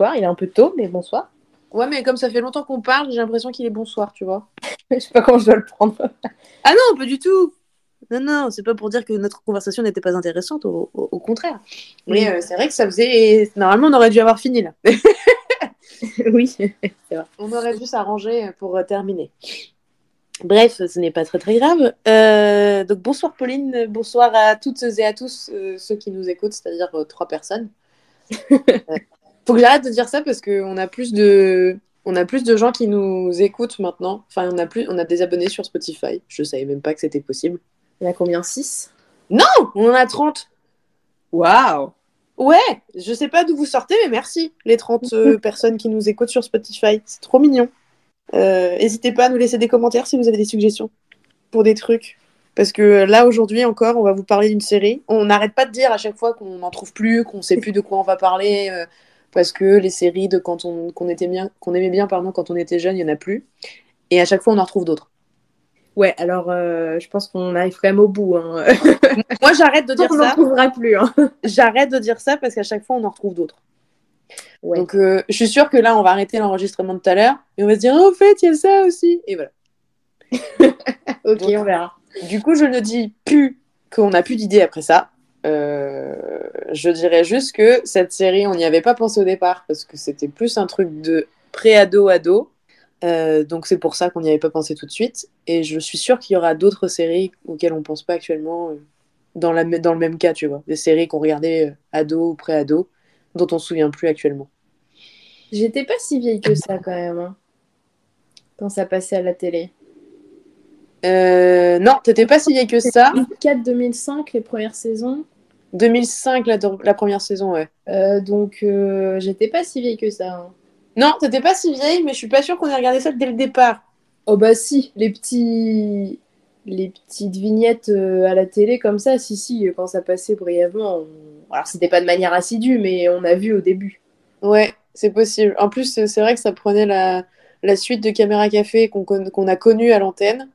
bonsoir. Il est un peu tôt, mais bonsoir. Ouais, mais comme ça fait longtemps qu'on parle, j'ai l'impression qu'il est bonsoir, tu vois. Je sais pas comment je dois le prendre. Ah non, pas du tout. Non, non, c'est pas pour dire que notre conversation n'était pas intéressante, au, au- au contraire. Mais euh, c'est vrai que ça faisait. Normalement, on aurait dû avoir fini là. oui, c'est vrai. On aurait dû s'arranger pour euh, terminer. Bref, ce n'est pas très très grave. Euh, donc bonsoir Pauline, bonsoir à toutes et à tous euh, ceux qui nous écoutent, c'est-à-dire euh, trois personnes. Euh, Faut que j'arrête de dire ça parce qu'on a plus de on a plus de gens qui nous écoutent maintenant. Enfin, on a plus on a des abonnés sur Spotify. Je savais même pas que c'était possible. Il y en a combien 6 On en a 30. Waouh Ouais, je sais pas d'où vous sortez, mais merci les 30 euh, personnes qui nous écoutent sur Spotify. C'est trop mignon. Euh, N'hésitez pas à nous laisser des commentaires si vous avez des suggestions pour des trucs. Parce que là, aujourd'hui encore, on va vous parler d'une série. On n'arrête pas de dire à chaque fois qu'on n'en trouve plus, qu'on sait plus de quoi on va parler, euh, parce que les séries de quand on qu'on était bien, qu'on aimait bien pardon, quand on était jeune, il y en a plus. Et à chaque fois, on en retrouve d'autres. Ouais, alors euh, je pense qu'on arrive quand même au bout. Hein. Moi, j'arrête de dire on n'en ça. trouvera plus. Hein. J'arrête de dire ça parce qu'à chaque fois, on en retrouve d'autres. Ouais. Donc, euh, je suis sûre que là, on va arrêter l'enregistrement de tout à l'heure et on va se dire, oh, en fait, il y a ça aussi. Et voilà. ok, Donc- on verra. Du coup, je ne dis plus qu'on n'a plus d'idées après ça. Euh, je dirais juste que cette série, on n'y avait pas pensé au départ parce que c'était plus un truc de pré-ado-ado. Euh, donc c'est pour ça qu'on n'y avait pas pensé tout de suite. Et je suis sûre qu'il y aura d'autres séries auxquelles on pense pas actuellement euh, dans, le même cas, tu vois. Des séries qu'on regardait ado ou pré-ado, dont on se souvient plus actuellement. J'étais pas si vieille que ça quand même. hein, Quand ça passait à la télé. Euh, non, t'étais pas si vieille que ça. 2004-2005, les premières saisons. 2005, la, la première saison, ouais. Euh, donc euh, j'étais pas si vieille que ça. hein. Non, t'étais pas si vieille, mais je suis pas sûre qu'on ait regardé ça dès le départ. Oh bah si, les petits les petites vignettes euh, à la télé comme ça, si si, quand ça passait brièvement. on- Alors c'était pas de manière assidue, mais on a vu au début. Ouais, c'est possible. En plus, c'est vrai que ça prenait la, la suite de Caméra Café qu'on a connue à l'antenne.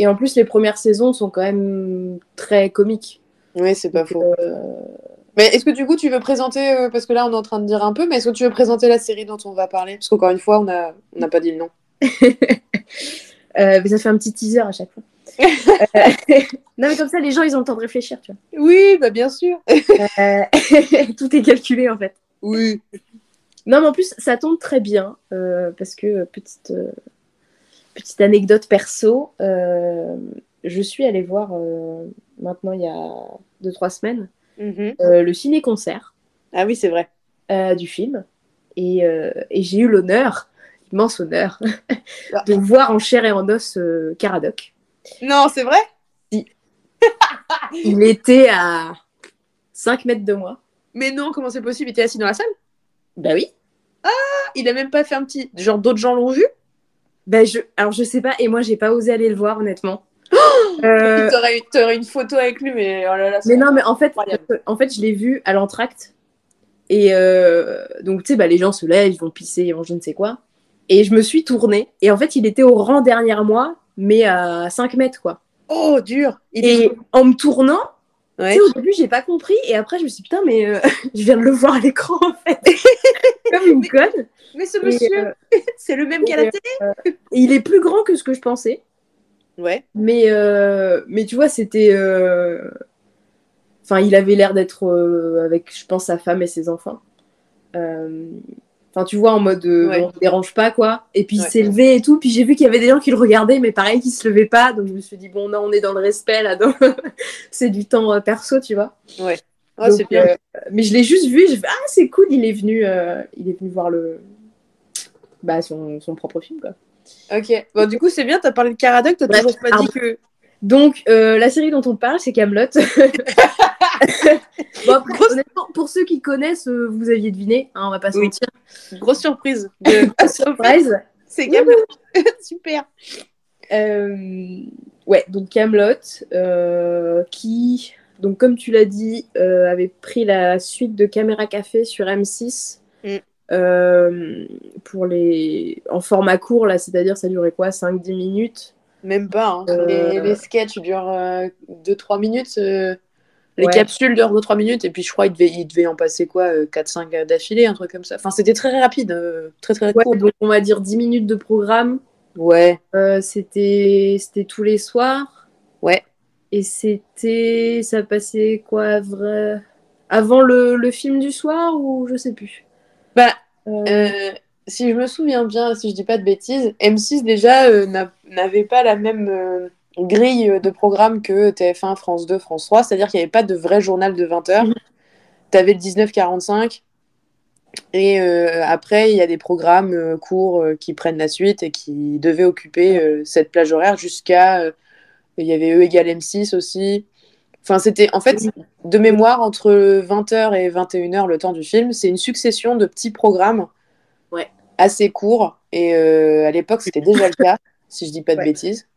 Et en plus les premières saisons sont quand même très comiques. Oui, c'est pas faux. Euh, Mais est-ce que du coup, tu veux présenter, euh, parce que là, on est en train de dire un peu, mais est-ce que tu veux présenter la série dont on va parler? Parce qu'encore une fois, on n'a on pas dit le nom. euh, mais ça fait un petit teaser à chaque fois. Non mais comme ça les gens ils ont le temps de réfléchir, tu vois. Oui, bah bien sûr. Euh, Tout est calculé en fait. Oui. Non, mais en plus, ça tombe très bien euh, parce que, petite, euh, petite anecdote perso, euh, je suis allée voir euh, maintenant il y a 2-3 semaines Mhm. euh, le ciné-concert Ah oui, c'est vrai. du film et, et j'ai eu l'honneur, immense honneur, Ah. de voir en chair et en os Caradoc. Non, c'est vrai? Il était à 5 mètres de moi. Mais non, comment c'est possible? Il était assis dans la salle? Bah oui. Il a même pas fait un petit. Genre, d'autres gens l'ont vu? Bah je... Alors je sais pas, et moi j'ai pas osé aller le voir honnêtement. Euh, T'aurais eu- T'aurais une photo avec lui, mais oh là là. Mais non, mais en fait, euh, en fait je l'ai vu à l'entracte. Et euh, donc, tu sais, bah, les gens se lèvent, ils vont pisser, ils vont je ne sais quoi. Et je me suis tournée. Et en fait, il était au rang derrière moi, mais à 5 mètres, quoi. Oh, dur Il Et est... en me tournant, tu Ouais. sais, au début, j'ai pas compris. Et après, je me suis dit, putain, mais euh, je viens de le voir à l'écran, en fait. Comme une conne. Mais ce monsieur, euh, c'est le même qu'à la télé et il est plus grand que ce que je pensais. Ouais. Mais, euh, mais tu vois, c'était. euh, Enfin, il avait l'air d'être euh, avec, je pense, sa femme et ses enfants. Enfin, tu vois, en mode euh, Ouais. on ne dérange pas, quoi. Et puis il Ouais. s'est levé et tout. Puis j'ai vu qu'il y avait des gens qui le regardaient, mais pareil, qui se levaient pas. Donc je me suis dit, bon, non, on est dans le respect, là. donc c'est du temps euh, perso, tu vois. Ouais. Oh, Donc, bien. euh, mais je l'ai juste vu. Je ah, c'est cool, il est venu, il est venu voir le. Bah, son, son propre film, quoi. Ok. Bon, du coup, c'est bien, t'as parlé de Caradoc, t'as Bref, toujours pas dit que. Donc, euh, la série dont on parle, c'est Camelot. bon, après, Grosse- honnêtement, pour ceux qui connaissent, euh, vous aviez deviné, hein, on va pas se Oui. mentir. Grosse surprise. De... Surprise. c'est Camelot. Super. Euh, ouais, donc Camelot, qui, donc comme tu l'as dit, avait pris la suite de Caméra Café sur M6 Mm. pour les en format court là, c'est-à-dire ça durait quoi, 5-10 minutes. Même pas. hein. Euh. Les, les sketchs durent 2-3 minutes. euh, Les Ouais. capsules durent 2-3 minutes, et puis je crois qu'il devait, il devait en passer quoi, euh, 4-5 d'affilée, un truc comme ça. Enfin, c'était très rapide, euh, très très Ouais, court. donc on va dire 10 minutes de programme. Ouais, Euh, c'était c'était tous les soirs. ouais. Et c'était. Ça passait quoi vrai... Avant le, le film du soir ou je sais plus? Bah, Euh, Euh, si je me souviens bien, si je dis pas de bêtises, M6 déjà euh, n'a- n'avait pas la même euh, grille de programme que TF1, France 2, France 3, c'est-à-dire qu'il n'y avait pas de vrai journal de 20 heures. Mhm. Tu avais le 19-45 et euh, après il y a des programmes courts qui prennent la suite et qui devaient occuper cette plage horaire jusqu'à. il y avait E égale M6 aussi. Enfin, c'était en fait de mémoire entre 20h et 21h le temps du film, c'est une succession de petits programmes. Assez courts. Et euh, à l'époque, c'était déjà le cas, si je dis pas de Ouais. bêtises.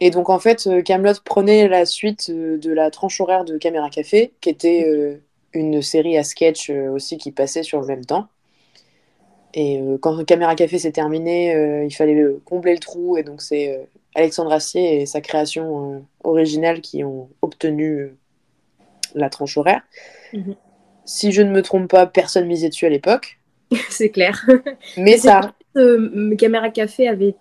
Et donc, en fait, euh, Camelot prenait la suite euh, de la tranche horaire de Caméra Café, qui était euh, une série à sketch aussi qui passait sur le même temps. Et euh, quand Caméra Café s'est terminé, il fallait combler le trou. Et donc, c'est Alexandre Astier et sa création originale qui ont obtenu la tranche horaire. Mhm. Si je ne me trompe pas, personne misait dessus à l'époque. c'est clair. Mais ça, Euh, Caméra Café avait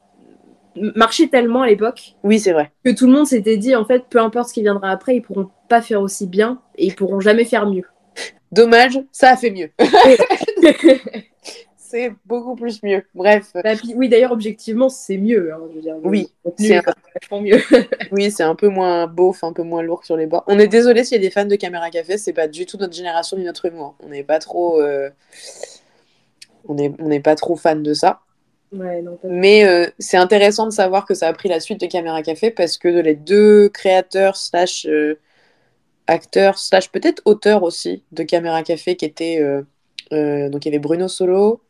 marché tellement à l'époque oui, c'est vrai. que tout le monde s'était dit en fait, peu importe ce qui viendra après, ils pourront pas faire aussi bien et ils pourront jamais faire mieux. Dommage, ça a fait mieux. c'est beaucoup plus mieux. Bref, Bah, puis, oui, d'ailleurs, objectivement, c'est mieux. hein, je veux dire, le Oui, c'est vachement mieux. oui, c'est un peu moins beauf, un peu moins lourd sur les bords. On est désolé s'il y a des fans de Caméra Café, c'est pas du tout notre génération ni notre humour. On n'est pas trop, euh, on n'est on n'est pas trop fan de ça. ouais, non, pas... Mais euh, c'est intéressant de savoir que ça a pris la suite de Caméra Café parce que les deux créateurs slash euh, acteurs slash peut-être auteurs aussi de Caméra Café qui étaient euh, donc il y avait Bruno Solo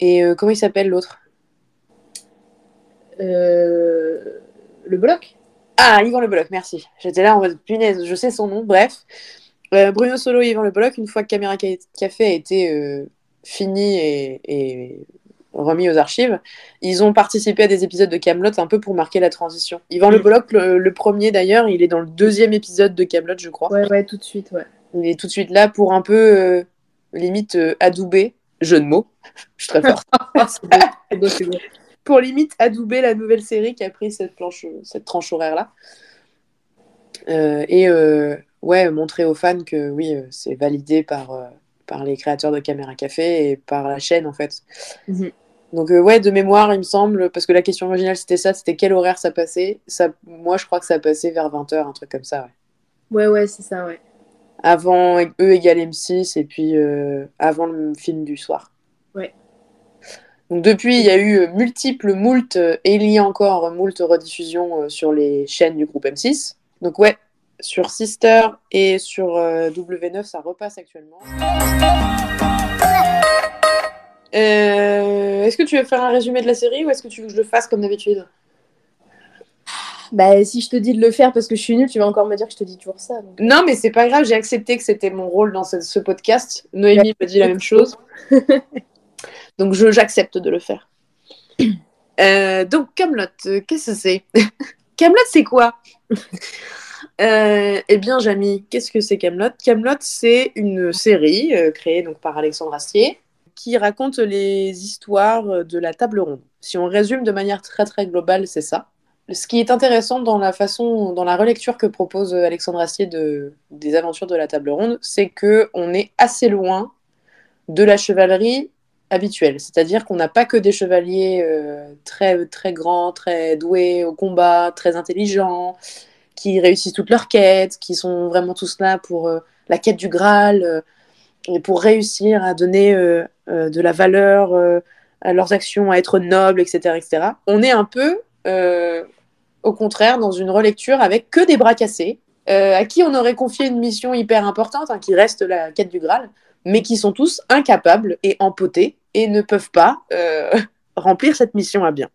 et comment il s'appelle l'autre? Le bloc? Ah Yvan Le Bolloc, merci. J'étais là en mode punaise, je sais son nom. Bref, Euh, Bruno Solo et Yvan Le Bolloc une fois que Caméra Ca- Café a été euh, fini et, et remis aux archives, ils ont participé à des épisodes de Camelot un peu pour marquer la transition. Yvan Le Mm. Bolloc, le, le premier d'ailleurs, il est dans le deuxième épisode de Camelot, je crois. Ouais, ouais, tout de suite, ouais. Il est tout de suite là pour un peu euh, limite euh, adouber, jeu de mots, je suis très forte, beau, beau, beau. pour limite adouber la nouvelle série qui a pris cette planche, cette tranche horaire là. et ouais, montrer aux fans que oui, euh, c'est validé par, euh, par les créateurs de Caméra Café et par la chaîne en fait. Mhm. Donc euh, ouais, de mémoire, il me semble, parce que la question originale c'était ça, c'était quel horaire ça passait. Ça, moi, je crois que ça passait vers 20h, un truc comme ça. Ouais. Ouais, ouais, c'est ça, ouais. Avant E égale M6 et puis euh, avant le film du soir. Ouais. Donc depuis, il y a eu multiples moult et il y a encore moult rediffusions sur les chaînes du groupe M6. Donc ouais, sur Sister et sur euh, W9, ça repasse actuellement. Euh, est-ce que tu veux faire un résumé de la série ou est-ce que tu veux que je le fasse comme d'habitude? Bah, si je te dis de le faire parce que je suis nulle, tu vas encore me dire que je te dis toujours ça. donc. Non, mais c'est pas grave, j'ai accepté que c'était mon rôle dans ce, ce podcast. Noémie me dit la même chose. Donc je- j'accepte de le faire. Euh, donc Camelot, qu'est-ce que c'est? Camelot, c'est quoi? Euh, Eh bien, Jamy, qu'est-ce que c'est Camelot Camelot, c'est une série euh, créée donc par Alexandre Astier qui raconte les histoires de la table ronde. Si on résume de manière très très globale, c'est ça. Ce qui est intéressant dans la façon, dans la relecture que propose Alexandre Astier de, des aventures de la table ronde, c'est que on est assez loin de la chevalerie habituelle. C'est-à-dire qu'on n'a pas que des chevaliers euh, très très grands, très doués au combat, très intelligents, qui réussissent toutes leurs quêtes, qui sont vraiment tous là pour euh, la quête du Graal euh, et pour réussir à donner euh, de la valeur à leurs actions, à être nobles, etc., etc. On est un peu au contraire, dans une relecture avec que des bras cassés, à qui on aurait confié une mission hyper importante, hein, qui reste la quête du Graal, mais qui sont tous incapables et empotés et ne peuvent pas remplir cette mission à bien.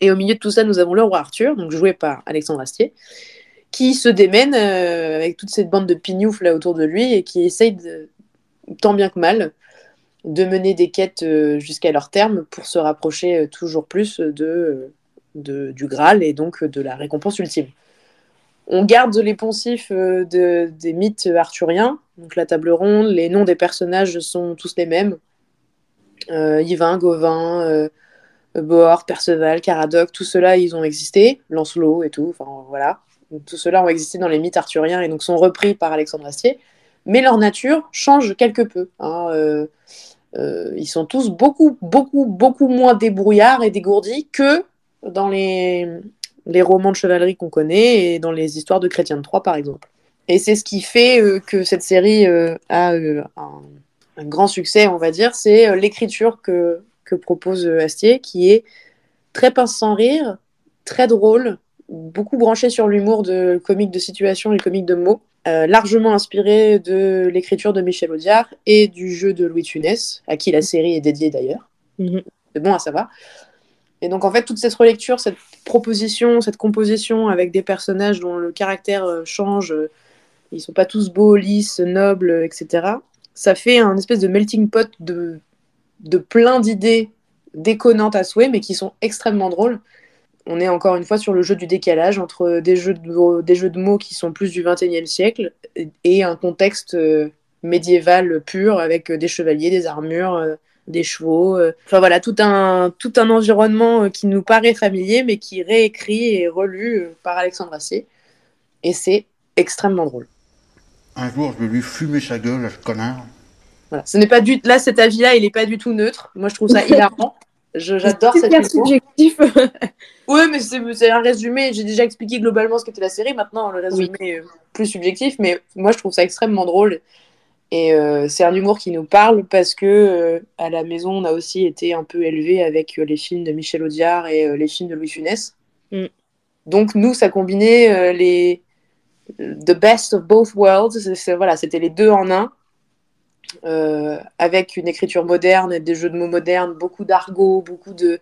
Et au milieu de tout ça, nous avons le roi Arthur, donc joué par Alexandre Astier, qui se démène euh, avec toute cette bande de pignoufs là autour de lui et qui essaye tant bien que mal de mener des quêtes euh, jusqu'à leur terme pour se rapprocher euh, toujours plus de, du Graal et donc de la récompense ultime. on garde les poncifs de, des mythes arthuriens, donc la table ronde, les noms des personnages sont tous les mêmes. Yvain, Gauvin, Bohort, Perceval, Caradoc, tout cela, ils ont existé, Lancelot et tout, enfin voilà. tout cela ont existé dans les mythes arthuriens et donc sont repris par Alexandre Astier. Mais leur nature change quelque peu. Hein, euh, euh, ils sont tous beaucoup, beaucoup, beaucoup moins débrouillards et dégourdis que dans les, les romans de chevalerie qu'on connaît et dans les histoires de Chrétien de Troyes, par exemple. Et c'est ce qui fait euh, que cette série a un, un, grand succès, on va dire, c'est l'écriture que, que propose Astier, qui est très pince sans rire, très drôle, beaucoup branché sur l'humour de comique de situation et comique de mots, euh, largement inspiré de l'écriture de Michel Audiard et du jeu de Louis Tunès, à qui la série est dédiée d'ailleurs. Mhm. C'est bon à savoir. Et donc en fait, toute cette relecture, cette proposition, cette composition avec des personnages dont le caractère euh, change, euh, ils sont pas tous beaux, lisses, nobles, etc. Ça fait un espèce de melting pot de de plein d'idées déconnantes à souhait, mais qui sont extrêmement drôles. On est encore une fois sur le jeu du décalage entre des jeux de, mots qui sont plus du XXIe siècle et un contexte euh, médiéval pur avec des chevaliers, des armures, euh, des chevaux. Euh. Enfin voilà, tout un, tout un environnement qui nous paraît familier, mais qui réécrit et relu par Alexandre Assier. Et c'est extrêmement drôle. Un jour, je vais lui fumer sa gueule ce connard. Ce n'est pas du là cet avis-là, il n'est pas du tout neutre. Moi, je trouve ça hilarant. J'adore cette C'est subjectif. oui, mais c'est un résumé. J'ai déjà expliqué globalement ce qu'était la série. Maintenant, le résumé est plus subjectif, mais moi, je trouve ça extrêmement drôle. Et euh, c'est un humour qui nous parle parce que euh, à la maison, on a aussi été un peu élevé avec euh, les films de Michel Audiard et les films de Louis Funès. Mm. Donc nous, ça combinait les the best of both worlds. Voilà, c'était les deux en un. Euh, avec une écriture moderne et des jeux de mots modernes, beaucoup d'argot, beaucoup de.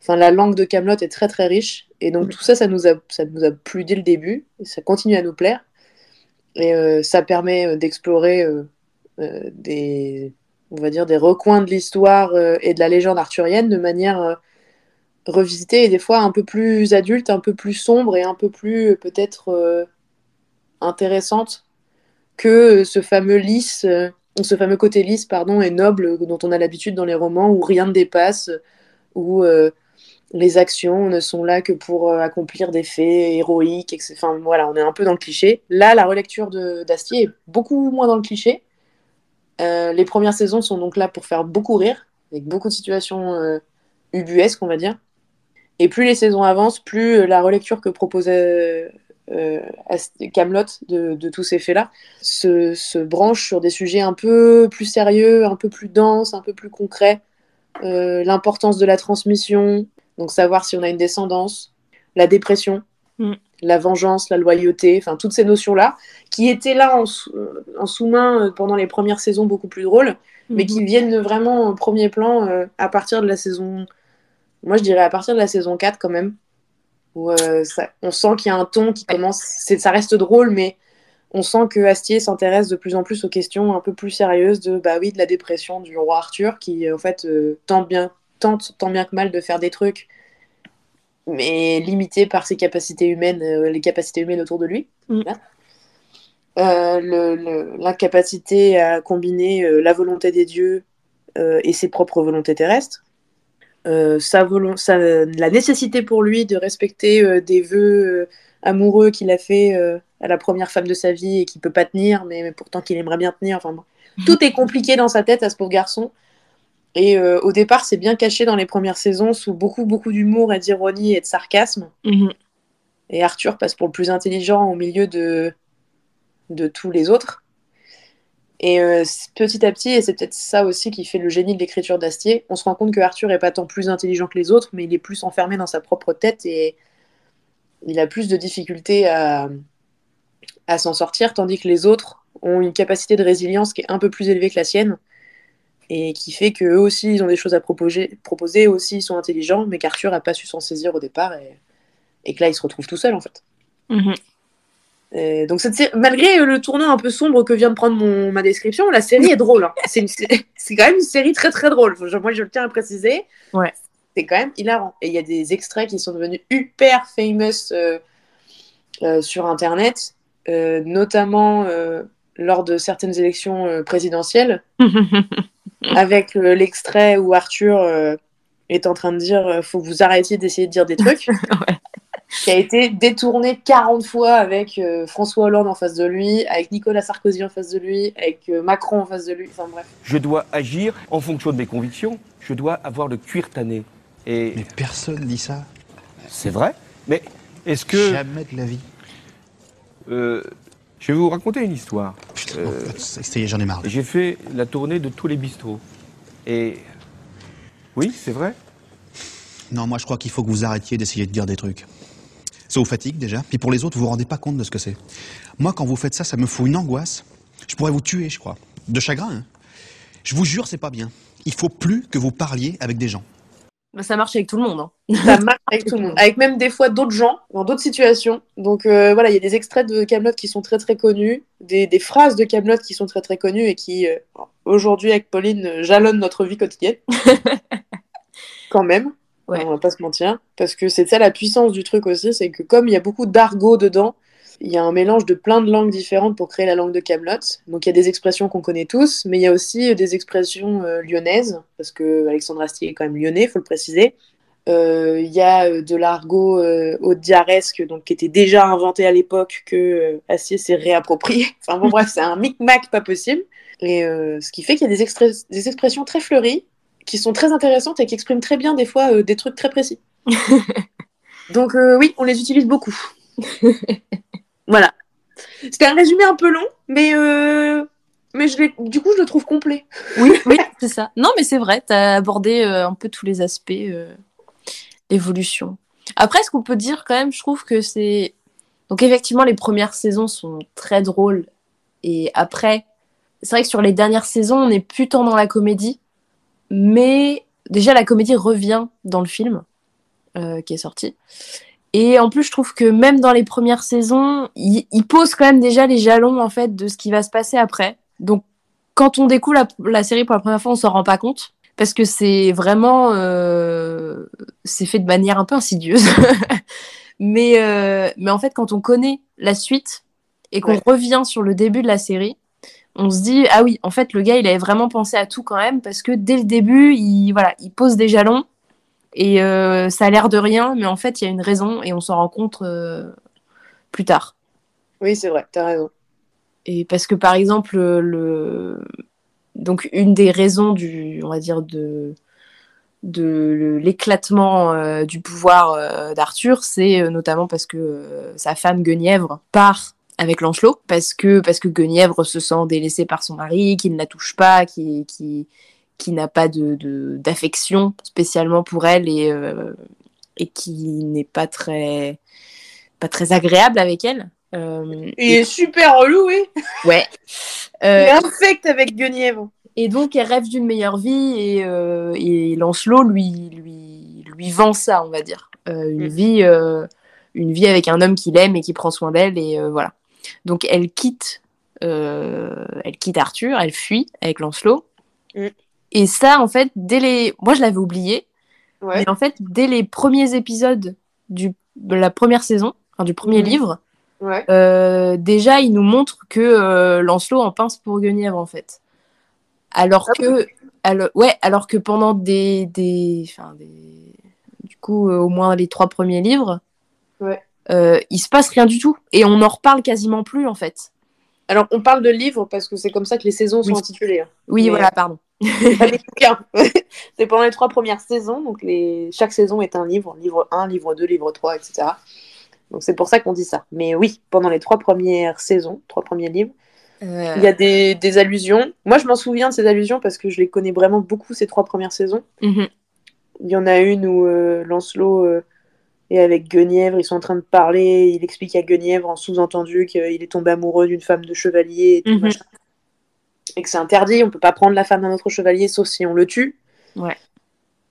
Enfin, la langue de Camelot est très très riche. Et donc, tout ça, ça nous, a, ça nous a plu dès le début. Et ça continue à nous plaire. Et euh, ça permet euh, d'explorer des, on va dire, des recoins de l'histoire et de la légende arthurienne de manière revisitée et des fois un peu plus adulte, un peu plus sombre et un peu plus peut-être intéressante que ce fameux lys ce fameux côté lisse pardon, et noble dont on a l'habitude dans les romans où rien ne dépasse, où euh, les actions ne sont là que pour euh, accomplir des faits héroïques. Enfin voilà, on est un peu dans le cliché. Là, la relecture d'Astier est beaucoup moins dans le cliché. Euh, les premières saisons sont donc là pour faire beaucoup rire, avec beaucoup de situations ubuesques, on va dire. Et plus les saisons avancent, plus la relecture que proposait Camelot de, de, tous ces faits-là se, se, branche sur des sujets un peu plus sérieux, un peu plus denses, un peu plus concrets. Euh, l'importance de la transmission, donc savoir si on a une descendance, la dépression, mm. la vengeance, la loyauté, enfin toutes ces notions-là, qui étaient là en, en sous-main euh, pendant les premières saisons beaucoup plus drôles, mais qui viennent vraiment au premier plan euh, à partir de la saison, moi je dirais à partir de la saison 4 quand même, où euh, on sent qu'il y a un ton qui commence. Ça reste drôle, mais on sent que Astier s'intéresse de plus en plus aux questions un peu plus sérieuses de, bah oui, de la dépression du roi Arthur, qui en fait euh, tente, bien, tente tant bien que mal de faire des trucs, mais limité par ses capacités humaines, euh, les capacités humaines autour de lui. Mm. L'incapacité à combiner la volonté des dieux et ses propres volontés terrestres. Euh, sa, la nécessité pour lui de respecter euh, des vœux euh, amoureux qu'il a fait à la première femme de sa vie et qu'il peut pas tenir, mais, pourtant qu'il aimerait bien tenir. Enfin. Tout est compliqué dans sa tête à ce pauvre garçon. Et au départ, c'est bien caché dans les premières saisons sous beaucoup, beaucoup d'humour et d'ironie et de sarcasme. Mhm. Et Arthur passe pour le plus intelligent au milieu de, de tous les autres. Et euh, petit à petit, et c'est peut-être ça aussi qui fait le génie de l'écriture d'Astier, on se rend compte que Arthur est pas tant plus intelligent que les autres, mais il est plus enfermé dans sa propre tête et il a plus de difficultés à, s'en sortir, tandis que les autres ont une capacité de résilience qui est un peu plus élevée que la sienne et qui fait qu'eux aussi ils ont des choses à proposer, proposer aussi ils sont intelligents, mais qu'Arthur n'a pas su s'en saisir au départ et, et, que là il se retrouve tout seul en fait. Donc malgré le tournant un peu sombre que vient de prendre mon, ma description, la série est drôle. Hein. C'est, quand même une série très très drôle. Moi je le tiens à préciser. Ouais. C'est quand même hilarant. Et il y a des extraits qui sont devenus hyper famous. Euh, euh, sur Internet, euh, notamment lors de certaines élections présidentielles, avec l'extrait où Arthur est en train de dire faut que vous arrêtiez d'essayer de dire des trucs, qui a été détourné 40 fois avec euh, François Hollande en face de lui, avec Nicolas Sarkozy en face de lui, avec euh, Macron en face de lui, enfin bref. Je dois agir en fonction de mes convictions. Je dois avoir le cuir tanné. Et Mais personne dit ça. c'est vrai. Mais est-ce que Jamais de la vie. euh, je vais vous raconter une histoire. Putain, Euh, non, ça y est, j'en ai marre. J'ai fait la tournée de tous les bistrots. Et oui, c'est vrai. Non, moi je crois qu'il faut que vous arrêtiez d'essayer de dire des trucs. Ça vous fatigue déjà, puis pour les autres, vous vous rendez pas compte de ce que c'est. Moi, quand vous faites ça, ça me fout une angoisse. Je pourrais vous tuer, je crois. De chagrin, hein. Je vous jure, c'est pas bien. Il faut plus que vous parliez avec des gens. Bah, ça marche avec tout le monde. hein. Ça marche avec tout le monde, avec même des fois d'autres gens, dans d'autres situations. Donc euh, voilà, il y a des extraits de Camelot qui sont très très connus, des, des phrases de Camelot qui sont très très connues et qui, euh, aujourd'hui avec Pauline, euh, jalonnent notre vie quotidienne. Quand même, Ouais. on va pas se mentir. Parce que c'est ça la puissance du truc aussi, c'est que comme il y a beaucoup d'argot dedans, il y a un mélange de plein de langues différentes pour créer la langue de Camelot. Donc il y a des expressions qu'on connaît tous, mais il y a aussi euh, des expressions euh, lyonnaises, parce que Alexandre Astier est quand même lyonnais, faut le préciser. Euh, Il y a de l'argot euh, diaresque, donc qui était déjà inventé à l'époque que Astier s'est réapproprié. Enfin bon bref, c'est un micmac pas possible. Et ce qui fait qu'il y a des expressions très fleuries, qui sont très intéressantes et qui expriment très bien des fois euh, des trucs très précis. donc euh, oui, on les utilise beaucoup. voilà. C'était un résumé un peu long, mais, euh, mais je du coup je le trouve complet. Oui, oui, c'est ça. Non, mais c'est vrai, tu as abordé un peu tous les aspects d'évolution. Après, ce qu'on peut dire quand même, je trouve que c'est. Donc, effectivement, les premières saisons sont très drôles. Et après, c'est vrai que sur les dernières saisons, on n'est plus tant dans la comédie. Mais déjà, la comédie revient dans le film euh, qui est sorti. Et en plus, je trouve que même dans les premières saisons, il, il pose quand même déjà les jalons en fait de ce qui va se passer après. Donc, quand on découvre la, la série pour la première fois, on s'en rend pas compte parce que c'est vraiment euh, c'est fait de manière un peu insidieuse. mais euh, mais en fait, quand on connaît la suite et qu'on Ouais. revient sur le début de la série, on se dit ah oui, en fait, le gars, il avait vraiment pensé à tout quand même parce que dès le début, il voilà, il pose des jalons et euh, ça a l'air de rien, mais en fait, il y a une raison et on s'en rend compte euh, plus tard. Oui, c'est vrai, t'as raison. Et parce que par exemple, le donc une des raisons du, on va dire de l'éclatement euh, du pouvoir euh, d'Arthur, c'est euh, notamment parce que euh, sa femme Guenièvre part avec Lancelot, parce que parce que Guenièvre se sent délaissée par son mari, qu'il ne la touche pas, qui qui qui n'a pas de d'affection spécialement pour elle et euh, et qui n'est pas très pas très agréable avec elle. Euh, Il est super relou, oui. Ouais. Il Euh, est infect avec Guenièvre. et donc, elle rêve d'une meilleure vie et, euh, et Lancelot lui, lui, lui vend ça, on va dire. Euh, une, Mm. vie, euh, une vie avec un homme qu'il aime et qui prend soin d'elle. Et euh, voilà. Donc, elle quitte, euh, elle quitte Arthur, elle fuit avec Lancelot. Mm. Et ça, en fait, dès les. Moi, je l'avais oublié. Ouais. Mais en fait, dès les premiers épisodes du, de la première saison, enfin, du premier Mhm. livre, Ouais. euh, déjà, il nous montre que euh, Lancelot en pince pour Guenièvre, en fait. Alors Ah que, alors, ouais, alors que pendant des, des, des, du coup, euh, au moins les trois premiers livres, Ouais. Euh, il se passe rien du tout et on en reparle quasiment plus, en fait. Alors, on parle de livres parce que c'est comme ça que les saisons sont Oui. intitulées. hein. Oui, Mais- voilà, pardon. C'est bouquins. c'est pendant les trois premières saisons. Donc, les... chaque saison est un livre. Livre 1, livre 2, livre 3, etc. Donc, c'est pour ça qu'on dit ça. Mais oui, pendant les trois premières saisons, trois premiers livres, Euh, il y a des, des allusions. Moi, je m'en souviens de ces allusions parce que je les connais vraiment beaucoup, ces trois premières saisons. mhm. Il y en a une où euh, Lancelot est avec Guenièvre, ils sont en train de parler, il explique à Guenièvre en sous-entendu qu'il est tombé amoureux d'une femme de chevalier et tout Mhm. Et que c'est interdit, on peut pas prendre la femme d'un autre chevalier sauf si on le tue. Ouais.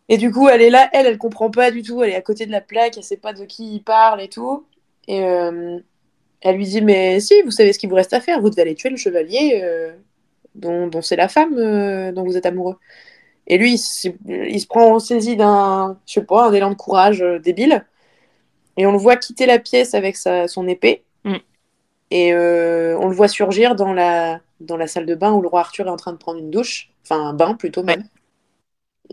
Et du coup, elle est là, elle, elle comprend pas du tout, elle est à côté de la plaque, elle sait pas de qui il parle et tout. Et euh, elle lui dit, mais si, vous savez ce qu'il vous reste à faire, vous devez aller tuer le chevalier euh, dont, dont c'est la femme euh, dont vous êtes amoureux. Et lui, il, se- il se prend en saisie d'un, je sais pas, un élan de courage débile. Et on le voit quitter la pièce avec sa, son épée. Mm. Et euh, on le voit surgir dans la, dans la salle de bain où le roi Arthur est en train de prendre une douche, enfin un bain plutôt même.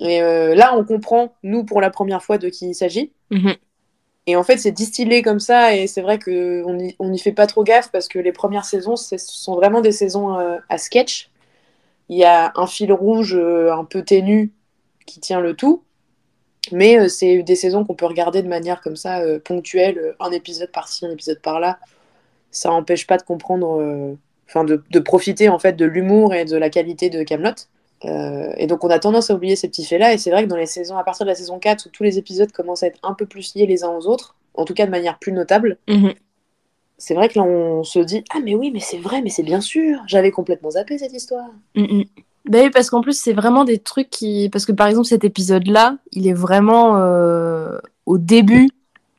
Et euh, là, on comprend, nous, pour la première fois, de qui il s'agit. Mhm. Et en fait, c'est distillé comme ça, et c'est vrai qu'on n'y on fait pas trop gaffe parce que les premières saisons, ce sont vraiment des saisons euh, à sketch. Il y a un fil rouge un peu ténu qui tient le tout, mais euh, c'est des saisons qu'on peut regarder de manière comme ça, euh, ponctuelle, euh, un épisode par-ci, un épisode par-là. Ça n'empêche pas de comprendre, enfin de, de profiter en fait de l'humour et de la qualité de Camelot. Euh, et donc on a tendance à oublier ces petits faits-là, et c'est vrai que dans les saisons, à partir de la saison 4, où tous les épisodes commencent à être un peu plus liés les uns aux autres, en tout cas de manière plus notable, Mhm. c'est vrai que là on se dit Ah, mais oui, mais c'est vrai, mais c'est bien sûr, j'avais complètement zappé cette histoire. Mhm. Bah oui, parce qu'en plus, c'est vraiment des trucs qui. Parce que par exemple, cet épisode-là, il est vraiment euh, au début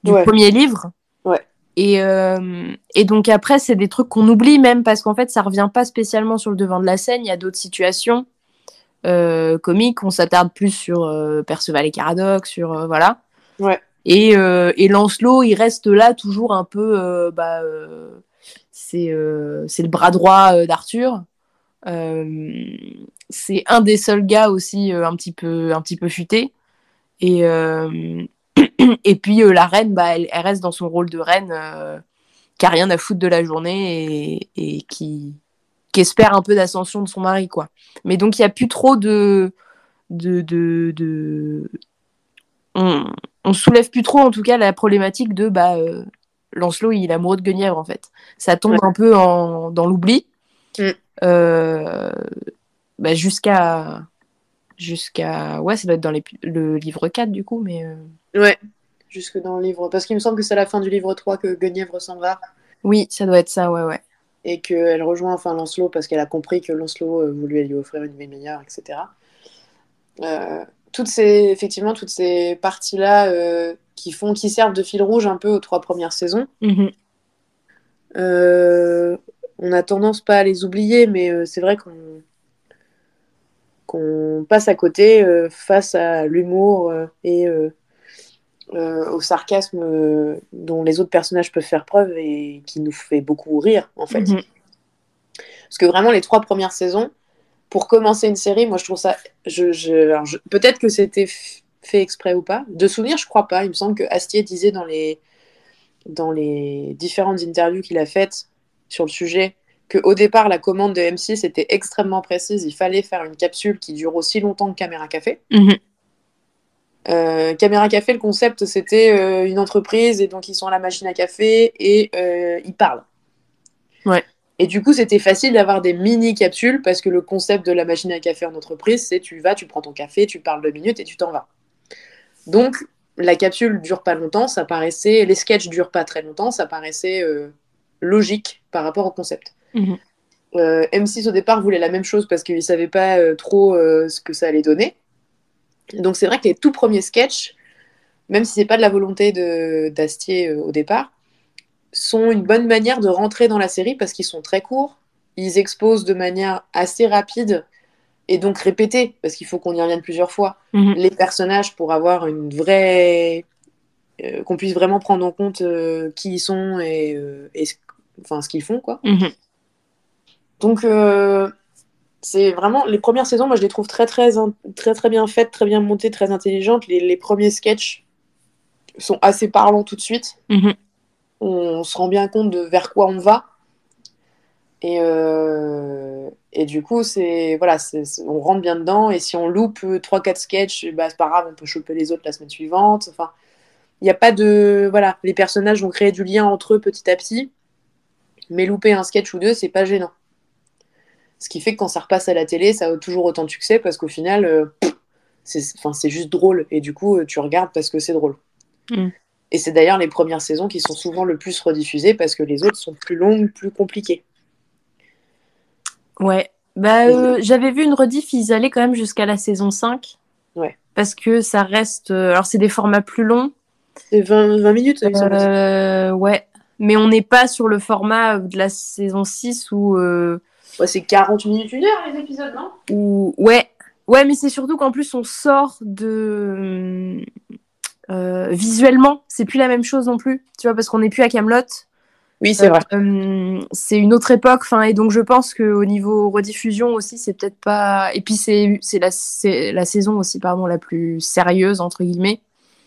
du Ouais. premier livre. Ouais. Et, euh, et donc après, c'est des trucs qu'on oublie même parce qu'en fait, ça revient pas spécialement sur le devant de la scène. Il y a d'autres situations euh, comiques. On s'attarde plus sur Perceval et Caradoc, sur. voilà. Ouais. Et, et Lancelot, il reste là toujours un peu. bah, euh, c'est le bras droit d'Arthur. Euh, c'est un des seuls gars aussi euh, un petit peu un petit peu futé. Et euh, et puis la reine, bah, elle, elle reste dans son rôle de reine, qui a rien à foutre de la journée et, et qui qui espère un peu d'ascension de son mari, quoi. Mais donc il y a plus trop de de de, de... On, on soulève plus trop en tout cas la problématique de bah euh, Lancelot il est amoureux de Guenièvre en fait. Ça tombe Ouais. un peu en, dans l'oubli. Mm. Euh, bah, jusqu'à jusqu'à ouais ça doit être dans le livre 4 du coup mais euh, Ouais, jusque dans le livre. Parce qu'il me semble que c'est à la fin du livre 3 que Guenièvre s'en va oui ça doit être ça ouais ouais et qu'elle rejoint enfin Lancelot parce qu'elle a compris que Lancelot euh, voulait lui offrir une vie meilleure, etc. Euh, toutes ces, effectivement, toutes ces parties-là euh, qui font, qui servent de fil rouge un peu aux trois premières saisons, Mhm. euh, on a tendance pas à les oublier, mais euh, c'est vrai qu'on qu'on passe à côté euh, face à l'humour euh, et euh, au sarcasme dont les autres personnages peuvent faire preuve et qui nous fait beaucoup rire en fait. Mhm. Parce que vraiment, les trois premières saisons, pour commencer une série, moi je trouve ça. Je, je, alors, je- Peut-être que c'était fait exprès ou pas. De souvenir, je crois pas. Il me semble que Astier disait dans les, dans les différentes interviews qu'il a faites sur le sujet qu'au départ, la commande de M6 était extrêmement précise. Il fallait faire une capsule qui dure aussi longtemps que Caméra Café. Mhm. Euh, Caméra Café, le concept, c'était euh, une entreprise et donc ils sont à la machine à café et euh, ils parlent. Ouais. Et du coup, c'était facile d'avoir des mini capsules parce que le concept de la machine à café en entreprise, c'est tu vas, tu prends ton café, tu parles deux minutes et tu t'en vas. Donc, la capsule dure pas longtemps, ça paraissait, les sketchs durent pas très longtemps, ça paraissait logique par rapport au concept. Mhm. Euh, M6 au départ voulait la même chose parce qu'il savait pas euh, trop euh, ce que ça allait donner. Donc c'est vrai que les tout premiers sketchs, même si c'est pas de la volonté d'Astier au départ, sont une bonne manière de rentrer dans la série parce qu'ils sont très courts, ils exposent de manière assez rapide et donc répétée parce qu'il faut qu'on y revienne plusieurs fois Mhm. les personnages pour avoir une vraie qu'on puisse vraiment prendre en compte qui ils sont et, et ce- enfin ce qu'ils font quoi. Mhm. Donc, euh, c'est vraiment les premières saisons, moi je les trouve très très très très bien faites, très bien montées, très intelligentes. Les, les premiers sketchs sont assez parlants tout de suite. Mhm. On se rend bien compte de vers quoi on va. Et, euh, et du coup, c'est voilà, on rentre bien dedans. Et si on loupe 3-4 sketchs, eh ben, c'est pas grave, on peut choper les autres la semaine suivante. Enfin, il n'y a pas de. Voilà, les personnages vont créer du lien entre eux petit à petit. Mais louper un sketch ou deux, c'est pas gênant. Ce qui fait que quand ça repasse à la télé, ça a toujours autant de succès parce qu'au final, euh, c'est juste drôle. Et du coup, euh, tu regardes parce que c'est drôle. Mm. Et c'est d'ailleurs les premières saisons qui sont souvent le plus rediffusées parce que les autres sont plus longues, plus compliquées. Ouais. Bah, euh, j'avais vu une rediff, ils allaient quand même jusqu'à la saison 5. Ouais. Parce que ça reste. alors, c'est des formats plus longs. C'est 20, 20 minutes. Euh, ouais. Mais on n'est pas sur le format de la saison 6 où. euh, Ouais, c'est 40 minutes, une heure les épisodes, non? où... Ouais. Ouais, mais c'est surtout qu'en plus, on sort de. Euh, visuellement, c'est plus la même chose non plus, tu vois, parce qu'on n'est plus à Camelot. Oui, c'est vrai. Euh, c'est une autre époque, enfin, et donc je pense qu'au niveau rediffusion aussi, c'est peut-être pas. Et puis c'est la, c'est la saison aussi, pardon, la plus sérieuse entre guillemets.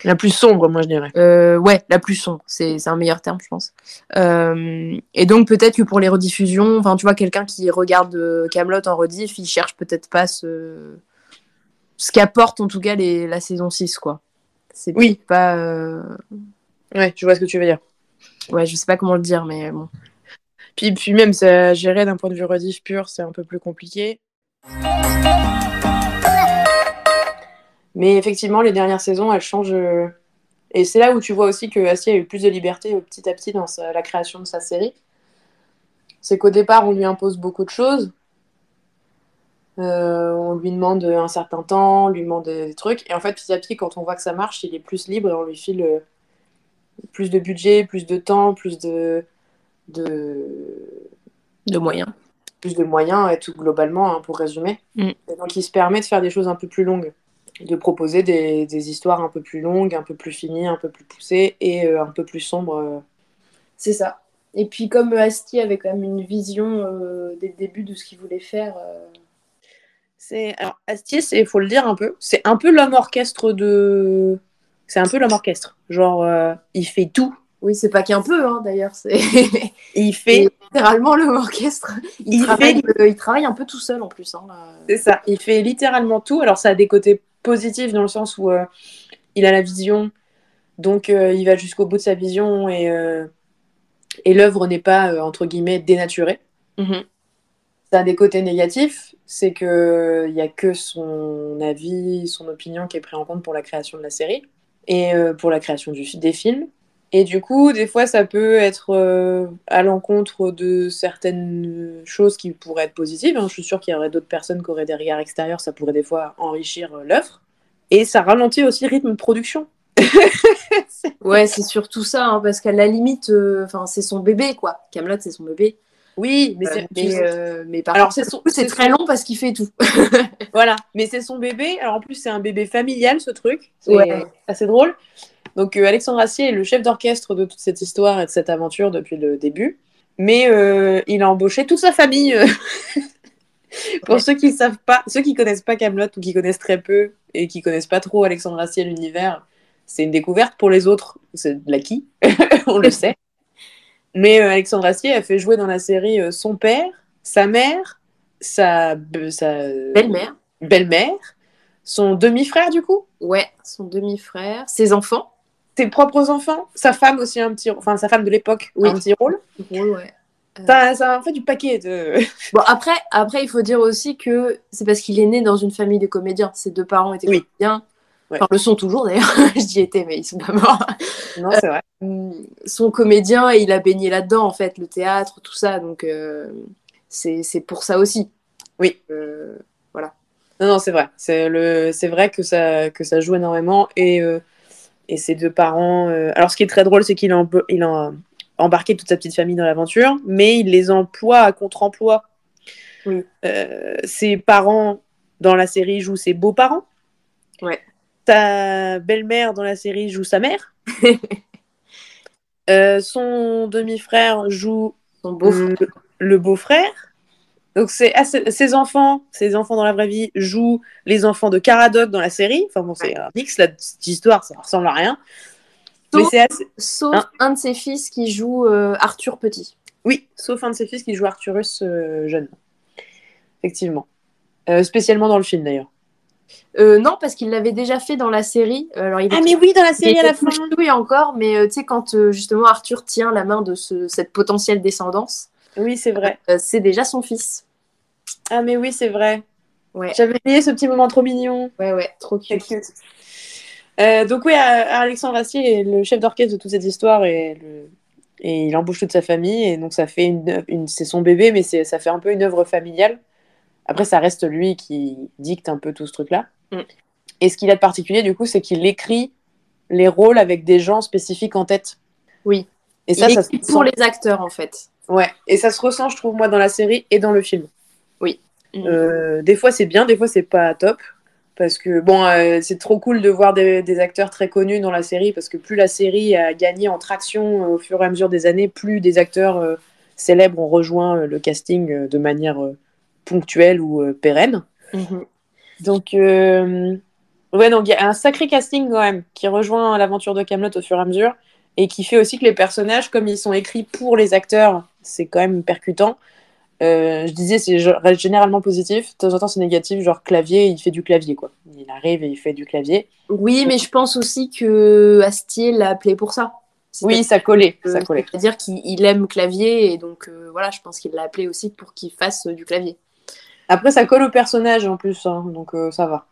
La plus sombre, moi, je dirais. Euh, ouais, la plus sombre, c'est un meilleur terme, je pense. Euh, et donc peut-être que pour les rediffusions, enfin, tu vois, quelqu'un qui regarde euh, Camelot en rediff, il cherche peut-être pas ce ce qu'apporte en tout cas les, la saison 6, quoi. C'est Oui. pas. euh, Ouais, je vois ce que tu veux dire. Ouais, je sais pas comment le dire, mais bon. Puis, puis même, ça gérer d'un point de vue rediff pur, c'est un peu plus compliqué. Mais effectivement, les dernières saisons, elles changent. euh, Et c'est là où tu vois aussi que Astier a eu plus de liberté euh, petit à petit dans sa- la création de sa série. C'est qu'au départ, on lui impose beaucoup de choses. Euh, on lui demande un certain temps, on lui demande des trucs. Et en fait, petit à petit, quand on voit que ça marche, il est plus libre et on lui file plus de budget, plus de temps, plus de, de, De moyens. plus de moyens et tout globalement, hein, pour résumer. Mm. Et donc, il se permet de faire des choses un peu plus longues, de proposer des, des histoires un peu plus longues, un peu plus finies, un peu plus poussées et euh, un peu plus sombres. euh. C'est ça. Et puis comme Astier avait quand même une vision euh, dès le début de ce qu'il voulait faire. euh, C'est alors Astier, c'est faut le dire un peu, c'est un peu l'homme orchestre de, c'est un peu l'homme orchestre. Genre, euh, il fait tout, Oui, c'est pas qu'un peu, hein, d'ailleurs. C'est il fait, littéralement l'homme orchestre. Il, Il travaille, fait- il travaille un peu tout seul en plus. Hein, c'est ça, il fait littéralement tout. Alors ça a des côtés positifs dans le sens où euh, il a la vision, donc euh, il va jusqu'au bout de sa vision et euh, et l'œuvre n'est pas entre guillemets dénaturée. Ça a des côtés négatifs, c'est que il y a que son avis, son opinion qui est pris en compte pour la création de la série et pour la création du, des films. Et du coup, des fois, ça peut être euh, à l'encontre de certaines choses qui pourraient être positives. hein. Je suis sûre qu'il y aurait d'autres personnes qui auraient des regards extérieurs, ça pourrait des fois enrichir euh, l'œuvre. Et ça ralentit aussi le rythme de production. Ouais, c'est surtout ça, hein, parce qu'à la limite, euh, c'est son bébé, quoi. Camelot, c'est son bébé. Oui, mais Euh, c'est mais, mais par Alors, contre, c'est son- c'est c'est très son- long parce qu'il fait tout. Voilà, mais c'est son bébé. Alors en plus, c'est un bébé familial, ce truc. C'est Ouais. assez drôle. Donc euh, Alexandre Astier est le chef d'orchestre de toute cette histoire et de cette aventure depuis le début. Mais euh, il a embauché toute sa famille. euh. Pour Ouais. ceux qui savent pas, ceux qui connaissent pas Camelot ou qui connaissent très peu et qui connaissent pas trop Alexandre Astier l'univers, c'est une découverte. Pour les autres, c'est de l'acquis, on le sait. Mais euh, Alexandre Astier a fait jouer dans la série euh, son père, sa mère, sa, sa Belle-mère. belle-mère, son demi-frère du coup, Ouais, son demi-frère, ses enfants. Ses propres enfants, sa femme aussi un petit, enfin sa femme de l'époque, Oui. un petit rôle. Ouais. Ça, ça en fait du paquet de. Bon, après, après, il faut dire aussi que c'est parce qu'il est né dans une famille de comédiens. Ses deux parents étaient Oui. comédiens. Ouais. Enfin, le sont toujours d'ailleurs. Je dis étaient, mais ils sont pas morts. non, c'est vrai. Hum, Son comédien et il a baigné là-dedans, en fait, le théâtre, tout ça. Donc, euh, c'est pour ça aussi. Oui. Euh, Non, non, c'est vrai. C'est le, c'est vrai que ça, que ça joue énormément et euh, et ses deux parents. euh, Alors, ce qui est très drôle, c'est qu'il a, empo- il a embarqué toute sa petite famille dans l'aventure, mais il les emploie à contre-emploi. Oui. Euh, ses parents dans la série jouent ses beaux-parents. Ouais. Sa belle-mère dans la série joue sa mère. Euh, son demi-frère joue son beau le, le beau-frère. Donc c'est ses enfants, ses enfants dans la vraie vie jouent les enfants de Caradoc dans la série. Enfin bon, c'est un mix là, cette histoire, ça ressemble à rien. Sauf- c'est assez... Sauf Hein un de ses fils qui joue euh, Arthur Petit. Oui, sauf un de ses fils qui joue Arthurus euh, jeune. Effectivement. Euh, spécialement dans le film d'ailleurs. Non, parce qu'il l'avait déjà fait dans la série. Alors, il Ah était- mais oui, dans la série à la fin. chouille encore, mais tu sais, quand justement Arthur tient la main de ce- cette potentielle descendance, Oui, c'est vrai. euh, c'est déjà son fils. Ah mais oui, c'est vrai. Ouais. J'avais oublié ce petit moment trop mignon. Ouais, ouais, trop cute. cute. Euh, donc oui, euh, Alexandre Astier est le chef d'orchestre de toute cette histoire et, le- et il embauche toute sa famille et donc ça fait une, une- c'est son bébé mais ça fait un peu une œuvre familiale. Après ça reste lui qui dicte un peu tout ce truc là. Mm. Et ce qu'il a de particulier du coup c'est qu'il écrit les rôles avec des gens spécifiques en tête. Oui. Et ça, il ça ressent. pour les acteurs, en fait. Ouais. Et ça se ressent je trouve moi dans la série et dans le film. Oui. Euh, des fois c'est bien, des fois c'est pas top. Parce que bon, euh, c'est trop cool de voir des, des acteurs très connus dans la série, parce que plus la série a gagné en traction euh, au fur et à mesure des années, plus des acteurs euh, célèbres ont rejoint le casting de manière ponctuelle ou pérenne. Mhm. Donc, ouais, donc il y a un sacré casting quand même qui rejoint l'aventure de Camelot au fur et à mesure et qui fait aussi que les personnages, comme ils sont écrits pour les acteurs, c'est quand même percutant. Euh, je disais, c'est généralement positif. De temps en temps, c'est négatif. Genre, clavier, il fait du clavier, quoi. Il arrive et il fait du clavier. Oui, mais je pense aussi que Astier l'a appelé pour ça. Oui, ça collait. Ça collait. C'est-à-dire qu'il il aime clavier et donc euh, voilà, je pense qu'il l'a appelé aussi pour qu'il fasse euh, du clavier. Après, ça colle au personnage en plus, hein, donc ça va.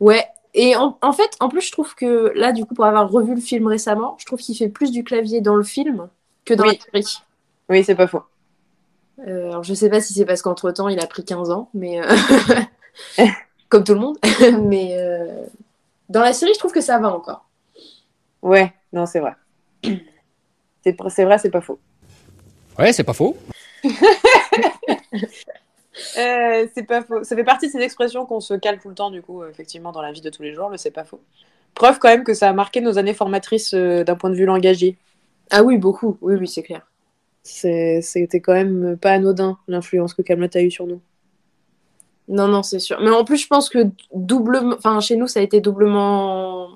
Ouais. Et en, en fait, en plus, je trouve que là, du coup, pour avoir revu le film récemment, je trouve qu'il fait plus du clavier dans le film que dans Oui. la série. Oui, c'est pas faux. Euh, alors, je sais pas si c'est parce qu'entre temps, il a pris 15 ans, mais euh, comme tout le monde. mais euh, dans la série, je trouve que ça va encore. Ouais, non, c'est vrai. C'est vrai, c'est pas faux. Ouais, c'est pas faux. Euh, c'est pas faux. Ça fait partie de ces expressions qu'on se cale tout le temps, du coup, effectivement, dans la vie de tous les jours, le c'est pas faux. Preuve quand même que ça a marqué nos années formatrices euh, d'un point de vue langagier. Ah oui, beaucoup. Oui, oui, c'est clair. C'était quand même pas anodin l'influence que Camelot a eu sur nous. Non, non, c'est sûr. Mais en plus, je pense que doublement, enfin, chez nous, ça a été doublement,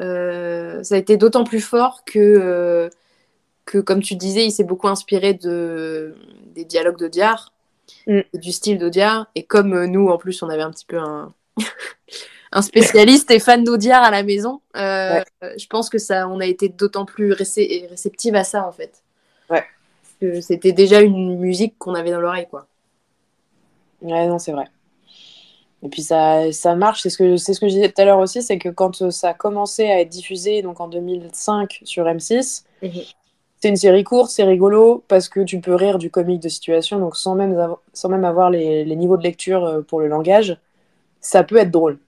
euh, ça a été d'autant plus fort que, euh, que, comme tu disais, il s'est beaucoup inspiré de des dialogues d'Audiard, Mm. du style d'Audiard. Et comme euh, nous, en plus, on avait un petit peu un, un spécialiste et fan d'Audiard à la maison, je pense que ça, on a été d'autant plus récé- réceptive à ça, en fait. Ouais. C'était déjà une musique qu'on avait dans l'oreille, quoi. Ouais, non, c'est vrai. Et puis ça, ça marche, c'est ce, que, c'est ce que je disais tout à l'heure aussi, c'est que quand euh, ça a commencé à être diffusé, donc en 2005 sur M6, Mhm. c'est une série courte, c'est rigolo, parce que tu peux rire du comique de situation, donc sans même, sans même avoir les, les niveaux de lecture euh, pour le langage, ça peut être drôle.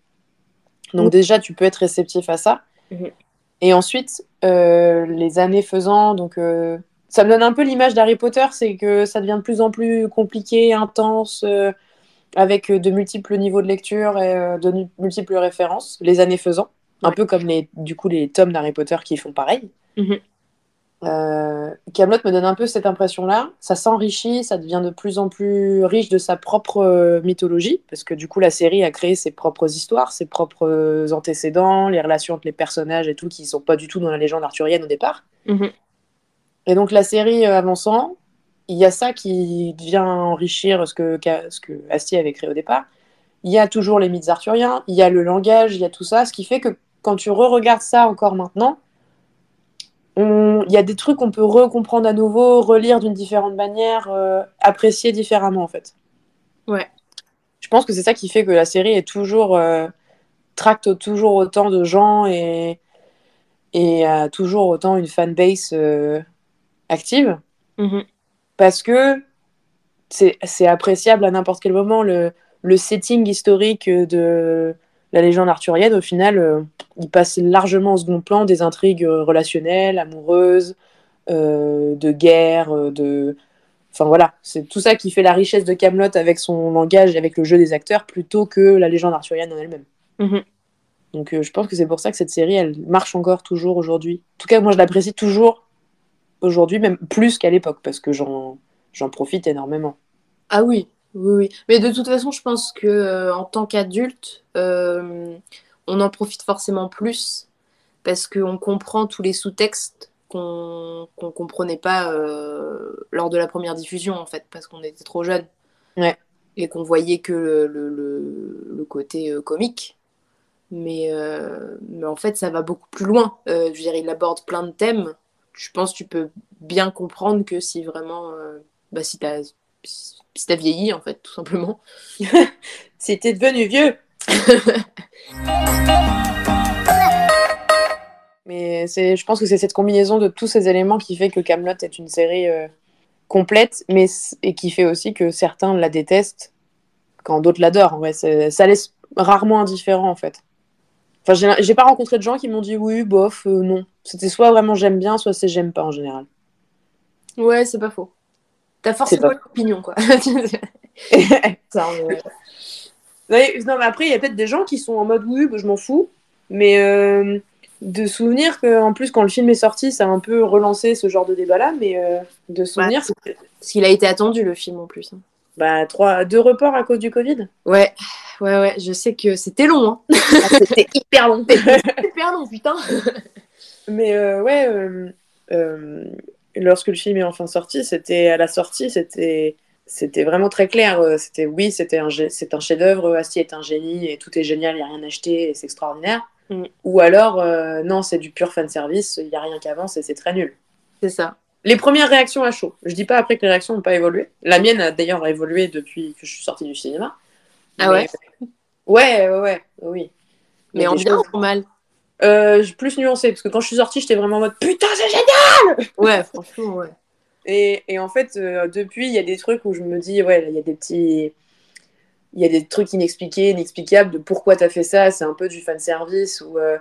Donc Mhm. déjà, tu peux être réceptif à ça. Mhm. Et ensuite, euh, les années faisant, donc euh, ça me donne un peu l'image d'Harry Potter, c'est que ça devient de plus en plus compliqué, intense, euh, avec euh, de multiples niveaux de lecture et euh, de multiples références, les années faisant. Un Ouais. peu comme les, du coup les tomes d'Harry Potter qui font pareil. Euh, Camelot me donne un peu cette impression-là. Ça s'enrichit, ça devient de plus en plus riche de sa propre mythologie, parce que du coup la série a créé ses propres histoires, ses propres antécédents, les relations entre les personnages et tout, qui sont pas du tout dans la légende arthurienne au départ. Mhm. Et donc la série euh, avançant, il y a ça qui vient enrichir ce que, ce que Astier avait créé au départ. Il y a toujours les mythes arthuriens, il y a le langage, il y a tout ça, ce qui fait que quand tu re-regardes ça encore maintenant, il y a des trucs qu'on peut recomprendre à nouveau, relire d'une différente manière, euh, apprécier différemment en fait. Ouais. Je pense que c'est ça qui fait que la série est toujours euh, tracte toujours autant de gens et, et a toujours autant une fanbase euh, active Mhm. parce que c'est appréciable à n'importe quel moment. Le, le setting historique de la légende arthurienne, au final, euh, il passe largement au second plan des intrigues euh, relationnelles, amoureuses, euh, de guerre, euh, de... Enfin voilà, c'est tout ça qui fait la richesse de Camelot avec son langage et avec le jeu des acteurs plutôt que la légende arthurienne en elle-même. Mhm. Donc euh, je pense que c'est pour ça que cette série, elle marche encore toujours aujourd'hui. En tout cas, moi je l'apprécie toujours aujourd'hui, même plus qu'à l'époque, parce que j'en profite énormément. Ah oui, oui, oui. Mais de toute façon, je pense que euh, en tant qu'adulte, euh, on en profite forcément plus parce qu'on comprend tous les sous-textes qu'on qu'on comprenait pas euh, lors de la première diffusion, en fait, parce qu'on était trop jeunes. Ouais. Et qu'on voyait que le, le, le- côté comique. Mais, mais en fait, ça va beaucoup plus loin. Je veux dire, il aborde plein de thèmes. Je pense que tu peux bien comprendre que si vraiment, euh, bah, si t'as si t'as vieilli, en fait, tout simplement. Si t'es devenu vieux Mais c'est, je pense que c'est cette combinaison de tous ces éléments qui fait que Camelot est une série euh, complète, mais et qui fait aussi que certains la détestent quand d'autres l'adorent. Ouais, ça laisse rarement indifférent en fait. Enfin, j'ai, pas rencontré de gens qui m'ont dit oui, bof, euh, non. C'était soit vraiment j'aime bien, soit c'est j'aime pas en général. Ouais, c'est pas faux. T'as forcément une opinion, quoi. Ça, Ouais, non, mais après, il y a peut-être des gens qui sont en mode oui, bah, je m'en fous. Mais euh, de souvenir qu'en plus, quand le film est sorti, ça a un peu relancé ce genre de débat-là. Mais euh, de souvenir, c'est Parce qu'il a été attendu, le film, en plus. Bah, trois, deux reports à cause du Covid? Ouais, ouais, ouais. Je sais que c'était long. Hein. C'était hyper long. Super long, putain. Mais euh, ouais, euh, euh, lorsque le film est enfin sorti, c'était à la sortie, c'était c'était vraiment très clair. C'était oui, c'était un c'est un chef-d'œuvre. Asti est un génie et tout est génial, il y a rien à acheter et c'est extraordinaire. Mm. Ou alors non, c'est du pur fan service, il y a rien qui avance et c'est très nul. C'est ça. Les premières réactions à chaud. Je dis pas après que les réactions n'ont pas évolué. La mienne a d'ailleurs évolué depuis que je suis sortie du cinéma. Ah ouais? Ouais, ouais, ouais, oui. Mais en bien choses- ou en mal? Euh, plus nuancé parce que quand je suis sortie, j'étais vraiment en mode putain c'est génial. Ouais, franchement, ouais. Et, et en fait, euh, depuis, il y a des trucs où je me dis, ouais, il y a des petits. Il y a des trucs inexpliqués, inexplicables de pourquoi t'as fait ça, c'est un peu du fanservice, ou, euh,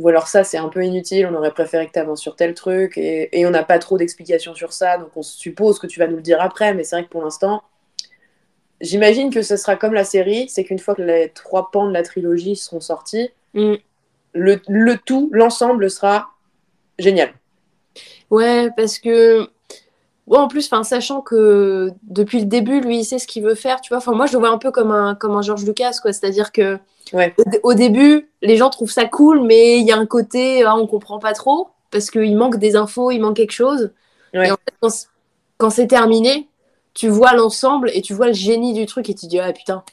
ou alors ça, c'est un peu inutile, on aurait préféré que t'avances sur tel truc, et, et on n'a pas trop d'explications sur ça, donc on suppose que tu vas nous le dire après, mais c'est vrai que pour l'instant, j'imagine que ce sera comme la série, c'est qu'une fois que les trois pans de la trilogie seront sortis, Mm. le, le tout, l'ensemble sera génial. Ouais, parce que. Ouais, en plus, sachant que depuis le début, lui, il sait ce qu'il veut faire, tu vois. Enfin, moi, je le vois un peu comme un, comme un George Lucas, quoi. C'est-à-dire que Ouais. au, dé- au début, les gens trouvent ça cool, mais il y a un côté, ah, on comprend pas trop, parce qu'il manque des infos, il manque quelque chose. Ouais. Et en fait, quand, c'est terminé, tu vois l'ensemble et tu vois le génie du truc et tu dis, ah putain,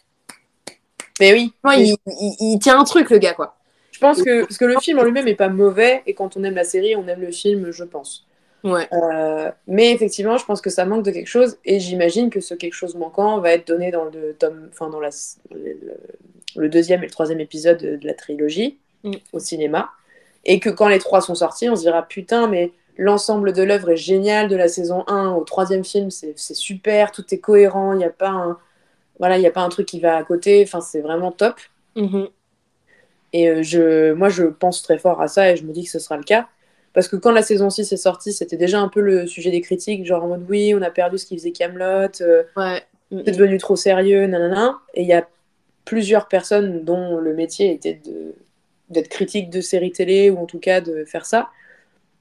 Mais oui, il, il- il tient un truc, le gars, quoi. Je pense que, parce que le film en lui-même est pas mauvais, et quand on aime la série, on aime le film, je pense. Ouais. Euh, mais effectivement, je pense que ça manque de quelque chose, et j'imagine que ce quelque chose manquant va être donné dans le tome, enfin dans la, le, le deuxième et le troisième épisode de la trilogie Mm. au cinéma, et que quand les trois sont sortis, on se dira putain, mais l'ensemble de l'œuvre est génial de la saison 1 au troisième film, c'est super, tout est cohérent, il n'y a pas un, voilà, il y a pas un truc qui va à côté, enfin c'est vraiment top. Mhm. Et euh, je, moi, je pense très fort à ça et je me dis que ce sera le cas. Parce que quand la saison 6 est sortie, c'était déjà un peu le sujet des critiques, genre en mode oui, on a perdu ce qui faisait Camelot, Ouais. Mhm. c'est devenu trop sérieux, nanana. Et il y a plusieurs personnes dont le métier était de d'être critique de séries télé ou en tout cas de faire ça,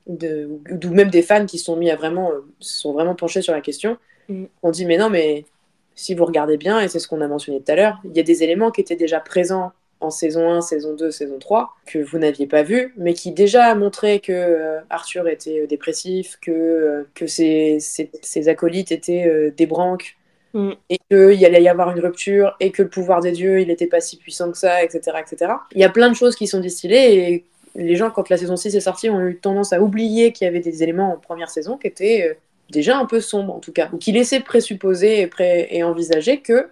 de, ou même des fans qui se sont mis à vraiment, euh, se sont vraiment penchés sur la question. Mm. On dit mais non mais si vous regardez bien et c'est ce qu'on a mentionné tout à l'heure, il y a des éléments qui étaient déjà présents en saison 1, saison 2, saison 3 que vous n'aviez pas vu, mais qui déjà montraient que euh, Arthur était euh, dépressif, que euh, que ses, ses, ses acolytes étaient euh, des branques Mm. et qu'il allait y avoir une rupture et que le pouvoir des dieux il n'était pas si puissant que ça, etc., etc. Il y a plein de choses qui sont distillées et les gens, quand la saison 6 est sortie, ont eu tendance à oublier qu'il y avait des éléments en première saison qui étaient déjà un peu sombres, en tout cas, ou qui laissaient présupposer et, pré- et envisager que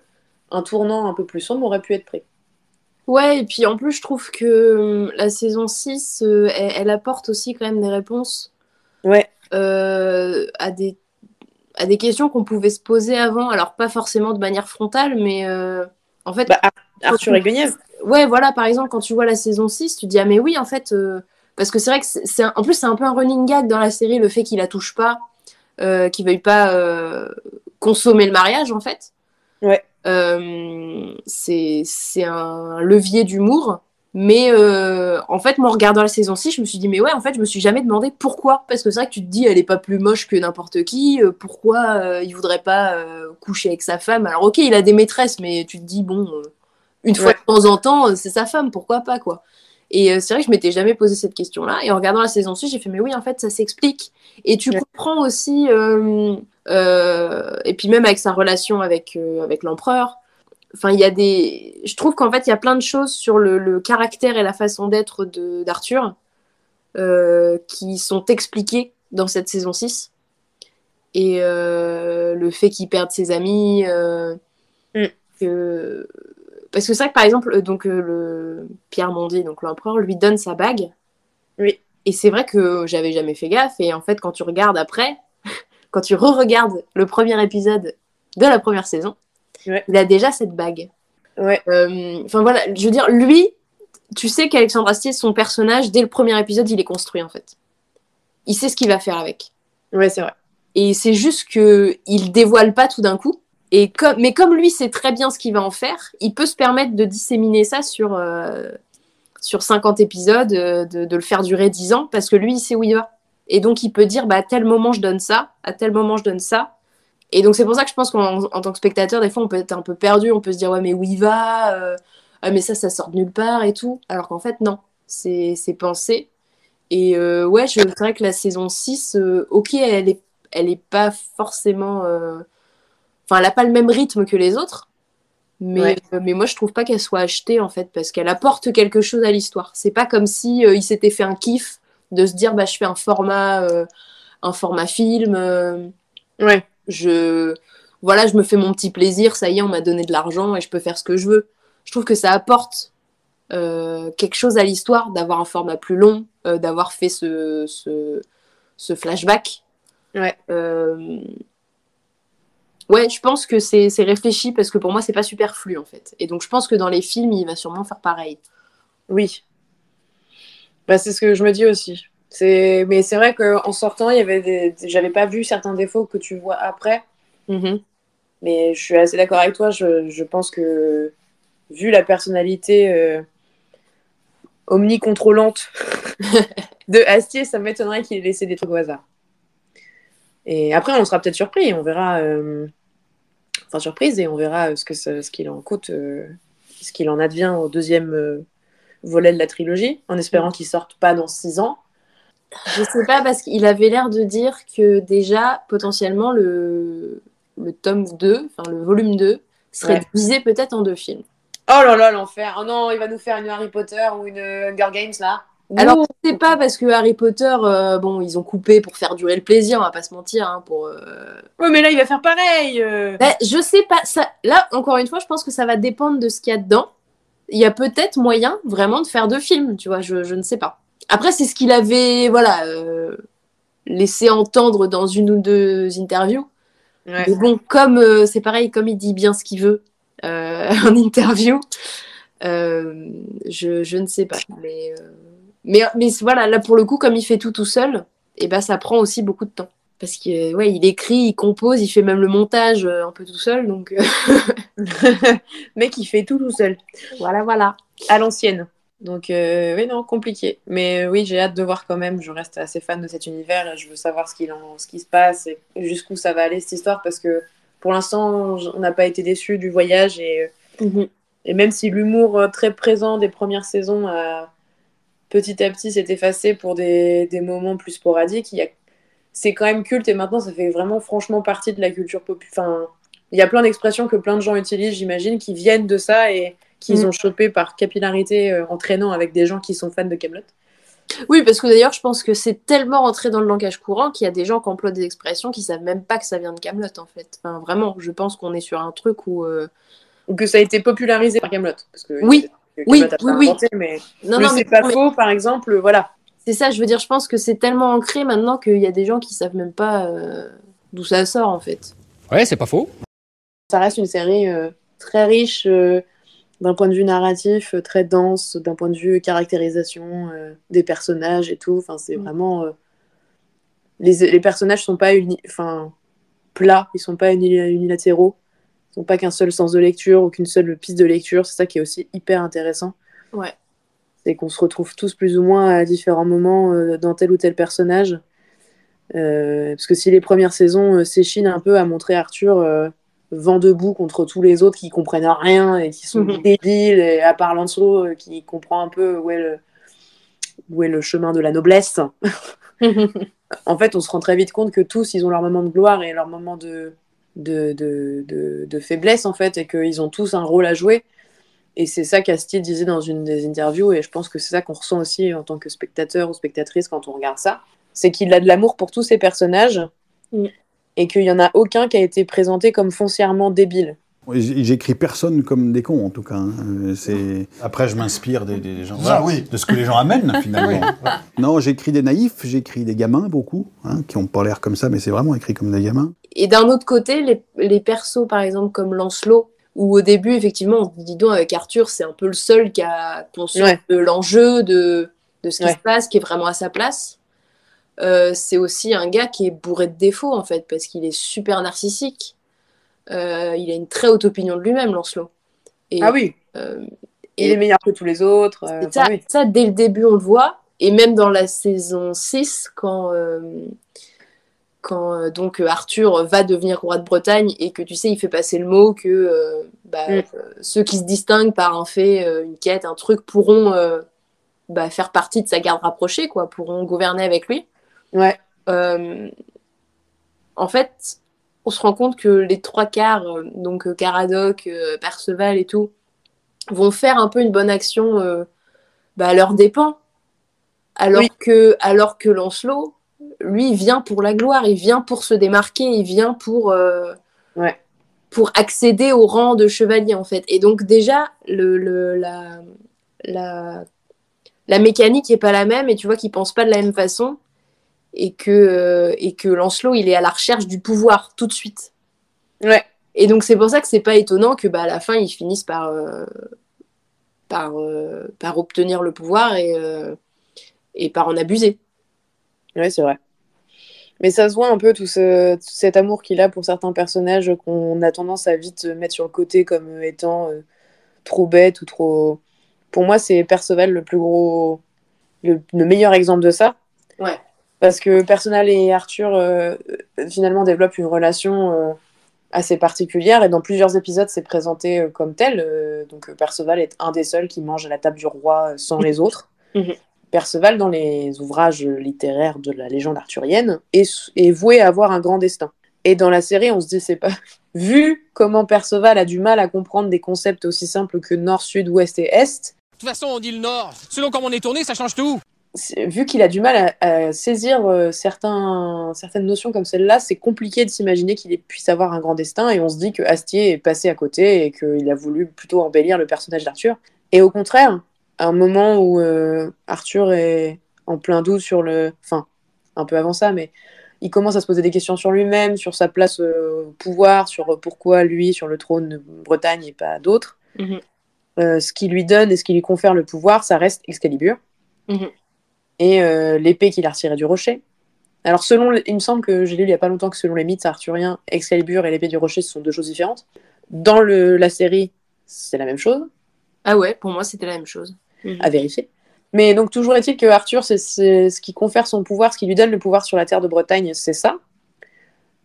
un tournant un peu plus sombre aurait pu être pris. Ouais, et puis en plus, je trouve que hum, la saison 6, euh, elle, elle apporte aussi quand même des réponses Ouais, euh, à, des, à des questions qu'on pouvait se poser avant. Alors, pas forcément de manière frontale, mais euh, en fait, bah, Ar- Arthur et Guenièvre. ouais, voilà, par exemple, quand tu vois la saison 6, tu te dis, ah, mais oui, en fait, parce que c'est vrai que c'est, en plus, c'est un peu un running gag dans la série, le fait qu'il la touche pas, qu'il veuille pas consommer le mariage, en fait. Ouais. Euh, c'est, un levier d'humour. Mais euh, en fait, moi, en regardant la saison 6, je me suis dit, mais ouais, en fait, je me suis jamais demandé pourquoi. Parce que c'est vrai que tu te dis, elle est pas plus moche que n'importe qui. euh, pourquoi euh, il voudrait pas coucher avec sa femme? Alors, ok, il a des maîtresses, mais tu te dis, bon, une fois de temps en temps, c'est sa femme, pourquoi pas, quoi. Et euh, c'est vrai que je m'étais jamais posé cette question-là. Et en regardant la saison 6, j'ai fait, mais oui, en fait, ça s'explique. Et tu Ouais. comprends aussi, euh, euh, et puis même avec sa relation avec, euh, avec l'empereur, enfin, il y a des. Je trouve qu'en fait, il y a plein de choses sur le, le caractère et la façon d'être d'Arthur qui sont expliquées dans cette saison 6. Et le fait qu'il perde ses amis. Mm. que... Parce que c'est vrai que par exemple, euh, donc, euh, le Pierre Mondy, donc l'empereur, lui donne sa bague. Oui. Et c'est vrai que j'avais jamais fait gaffe. Et en fait, quand tu regardes après, quand tu re-regardes le premier épisode de la première saison, Ouais. il a déjà cette bague. Ouais, Euh, Enfin voilà, je veux dire, lui, tu sais qu'Alexandre Astier, son personnage, dès le premier épisode, il est construit en fait. Il sait ce qu'il va faire avec. ouais c'est vrai. Et c'est juste que il dévoile pas tout d'un coup. Mais comme lui sait très bien ce qu'il va en faire, il peut se permettre de disséminer ça sur, euh, sur 50 épisodes, euh, de, le faire durer 10 ans, parce que lui, il sait où il va. Et donc, il peut dire, bah, à tel moment, je donne ça, à tel moment, je donne ça. Et donc, c'est pour ça que je pense qu'en en tant que spectateur, des fois, on peut être un peu perdu, on peut se dire, ouais, mais où il va Euh, Ah, mais ça, ça sort de nulle part et tout. Alors qu'en fait, non, c'est pensé. Et euh, ouais, je- vrai que la saison 6, euh, ok, elle est, elle est pas forcément. Enfin, elle a pas le même rythme que les autres. Mais, Ouais. euh, mais moi, je trouve pas qu'elle soit achetée, en fait, parce qu'elle apporte quelque chose à l'histoire. C'est pas comme si euh, il s'était fait un kiff de se dire, bah, je fais un format, euh, un format film. Ouais. je voilà, je me fais mon petit plaisir, ça y est, on m'a donné de l'argent et je peux faire ce que je veux. Je trouve que ça apporte quelque chose à l'histoire d'avoir un format plus long, d'avoir fait ce, ce, ce flashback. Ouais. Ouais, je pense que c'est réfléchi parce que pour moi, c'est pas superflu en fait. Et donc, je pense que dans les films, il va sûrement faire pareil. Oui. Bah, c'est ce que je me dis aussi. Mais c'est vrai qu'en sortant, il y avait des... j'avais pas vu certains défauts que tu vois après. Mhm. Mais je suis assez d'accord avec toi. Je, je pense que, vu la personnalité euh, omnicontrôlante de Astier, ça m'étonnerait qu'il ait laissé des trucs au hasard. Et après, on sera peut-être surpris. On verra. euh, Enfin, surprise, et on verra euh, ce ça- ce qu'il en coûte, euh, ce qu'il en advient au deuxième volet de la trilogie, en espérant qu'il sorte pas dans six ans. Je sais pas parce qu'il avait l'air de dire que déjà, potentiellement, le, le tome 2, enfin le volume 2, serait Ouais. divisé peut-être en deux films. Oh là là, l'enfer. Oh non, il va nous faire une Harry Potter ou une Hunger Games là. Alors, Ouh. je sais pas parce que Harry Potter, euh, bon, ils ont coupé pour faire durer le plaisir, on va pas se mentir. hein, pour, euh, Ouais, mais là, il va faire pareil. euh. Ben, je sais pas. Ça, là, encore une fois, je pense que ça va dépendre de ce qu'il y a dedans. Il y a peut-être moyen vraiment de faire deux films, tu vois, je, je ne sais pas. Après, c'est ce qu'il avait, voilà, euh, laissé entendre dans une ou deux interviews. Ouais. Mais bon, comme euh, c'est pareil, comme il dit bien ce qu'il veut euh, en interview, euh, je, je ne sais pas. Mais, euh, mais, mais voilà, là pour le coup, comme il fait tout tout seul, et ben ça prend aussi beaucoup de temps. Parce qu'il ouais, il écrit, il compose, il fait même le montage euh, un peu tout seul. Donc euh, Mec, il fait tout tout seul. voilà, voilà. à l'ancienne. Donc, euh, oui, non, compliqué. Mais oui, j'ai hâte de voir quand même. Je reste assez fan de cet univers et je veux savoir ce, qu'il en, ce qui se passe et jusqu'où ça va aller cette histoire parce que pour l'instant, on n'a pas été déçus du voyage et, Mhm. et même si l'humour très présent des premières saisons a petit à petit s'est effacé pour des, des moments plus sporadiques, il y a... c'est quand même culte et maintenant ça fait vraiment franchement partie de la culture populaire. Enfin, il y a plein d'expressions que plein de gens utilisent, j'imagine, qui viennent de ça et qu'ils Mm. ont chopé par capillarité euh, en traînant avec des gens qui sont fans de Camelot. Oui, parce que d'ailleurs, je pense que c'est tellement rentré dans le langage courant qu'il y a des gens qui emploient des expressions qui savent même pas que ça vient de Camelot en fait. Enfin, vraiment, je pense qu'on est sur un truc où. euh, Ou que ça a été popularisé par Camelot. Que Oui, oui, oui, oui. inventé, mais Non, non, mais, c'est pas mais faux, par exemple, voilà. c'est ça, je veux dire, je pense que c'est tellement ancré maintenant qu'il y a des gens qui savent même pas euh, d'où ça sort en fait. Ouais, c'est pas faux. Ça reste une série euh, très riche euh, d'un point de vue narratif, euh, très dense, d'un point de vue caractérisation euh, des personnages et tout. Enfin, c'est Mm. vraiment. euh, les, les personnages sont pas uni... enfin, plats, ils sont pas uni- unilatéraux. N'ont pas qu'un seul sens de lecture ou qu'une seule piste de lecture. C'est ça qui est aussi hyper intéressant. Ouais. c'est qu'on se retrouve tous plus ou moins à différents moments euh, dans tel ou tel personnage. Euh, parce que si les premières saisons euh, s'échinent un peu à montrer Arthur vent debout contre tous les autres qui comprennent rien et qui sont Mhm. débiles, et à part Lancelot qui comprend un peu où est le, où est le chemin de la noblesse, en fait, on se rend très vite compte que tous, ils ont leur moment de gloire et leur moment de, de, de, de, de faiblesse, en fait, et qu'ils ont tous un rôle à jouer. Et c'est ça qu'Astier disait dans une des interviews, et je pense que c'est ça qu'on ressent aussi en tant que spectateur ou spectatrice quand on regarde ça. C'est qu'il a de l'amour pour tous ces personnages, Mm. et qu'il n'y en a aucun qui a été présenté comme foncièrement débile. J'écris personne comme des cons, en tout cas. hein. Euh, C'est... Après, je m'inspire des, des gens, Ah voilà, oui. de ce que les gens amènent finalement. Non, j'écris des naïfs, j'écris des gamins, beaucoup, hein, qui ont pas l'air comme ça, mais c'est vraiment écrit comme des gamins. Et d'un autre côté, les, les persos, par exemple, comme Lancelot, où au début, effectivement, on se dit donc avec Arthur, c'est un peu le seul qui a conscience Ouais. de l'enjeu, de, de ce qui Ouais. se passe, qui est vraiment à sa place. Euh, c'est aussi un gars qui est bourré de défauts, en fait, parce qu'il est super narcissique. Euh, il a une très haute opinion de lui-même, Lancelot. Et, Ah oui, euh, il est meilleur que tous les autres. euh, ça, oui. ça, dès le début, on le voit. Et même dans la saison 6, quand, quand donc Arthur va devenir roi de Bretagne et que tu sais, il fait passer le mot que bah, Mm. ceux qui se distinguent par un fait, une quête, un truc, pourront bah, faire partie de sa garde rapprochée, quoi, pourront gouverner avec lui. Ouais. En fait, on se rend compte que les trois quarts, euh, donc euh, Caradoc, euh, Perceval et tout, vont faire un peu une bonne action euh, bah, à leur dépens. Alors, Oui. que, alors que Lancelot, lui, il vient pour la gloire, il vient pour se démarquer, il vient pour, euh, Ouais. pour accéder au rang de chevalier, en fait. Et donc, déjà, le, le- la, la, la mécanique n'est pas la même, et tu vois qu'ils pensent pas de la même façon, et que, euh, et que Lancelot, il est à la recherche du pouvoir tout de suite. Ouais. Et donc, c'est pour ça que c'est pas étonnant que bah, à la fin, ils finissent par, euh, par, euh, par obtenir le pouvoir et, euh, et par en abuser. Ouais, c'est vrai. Mais ça se voit un peu tout, ce- tout cet amour qu'il a pour certains personnages qu'on a tendance à vite mettre sur le côté comme étant trop bêtes ou trop. Pour moi, c'est Perceval le plus gros, le, le meilleur exemple de ça. Ouais. Parce que Perceval et Arthur euh, finalement développent une relation euh, assez particulière et dans plusieurs épisodes, c'est présenté euh, comme tel. Euh, donc Perceval est un des seuls qui mange à la table du roi sans les autres. Mhm. Perceval, dans les ouvrages littéraires de la légende arthurienne, est, est voué à avoir un grand destin. Et dans la série, on se dit, c'est pas. Vu comment Perceval a du mal à comprendre des concepts aussi simples que nord, sud, ouest et est, De toute façon, on dit le Nord. Selon comment on est tourné, ça change tout. Vu qu'il a du mal à, à saisir euh, certains, certaines notions comme celle-là, c'est compliqué de s'imaginer qu'il puisse avoir un grand destin. Et on se dit que Astier est passé à côté et qu'il a voulu plutôt embellir le personnage d'Arthur. Et au contraire, à un moment où euh, Arthur est en plein doute sur le. Enfin, un peu avant ça, mais il commence à se poser des questions sur lui-même, sur sa place euh, au pouvoir, sur pourquoi lui sur le trône de Bretagne et pas d'autres. Mhm. Ce qui lui donne et ce qui lui confère le pouvoir, ça reste Excalibur Mhm. Et euh, l'épée qu'il a retirée du rocher. Alors, selon, il me semble que j'ai lu il n'y a pas longtemps que selon les mythes arthuriens, Excalibur et l'épée du rocher, ce sont deux choses différentes. Dans le, la série, c'est la même chose, Ah ouais, pour moi, c'était la même chose. à vérifier. Mais donc, toujours est-il que Arthur, c'est ce qui confère son pouvoir, ce qui lui donne le pouvoir sur la terre de Bretagne, c'est ça.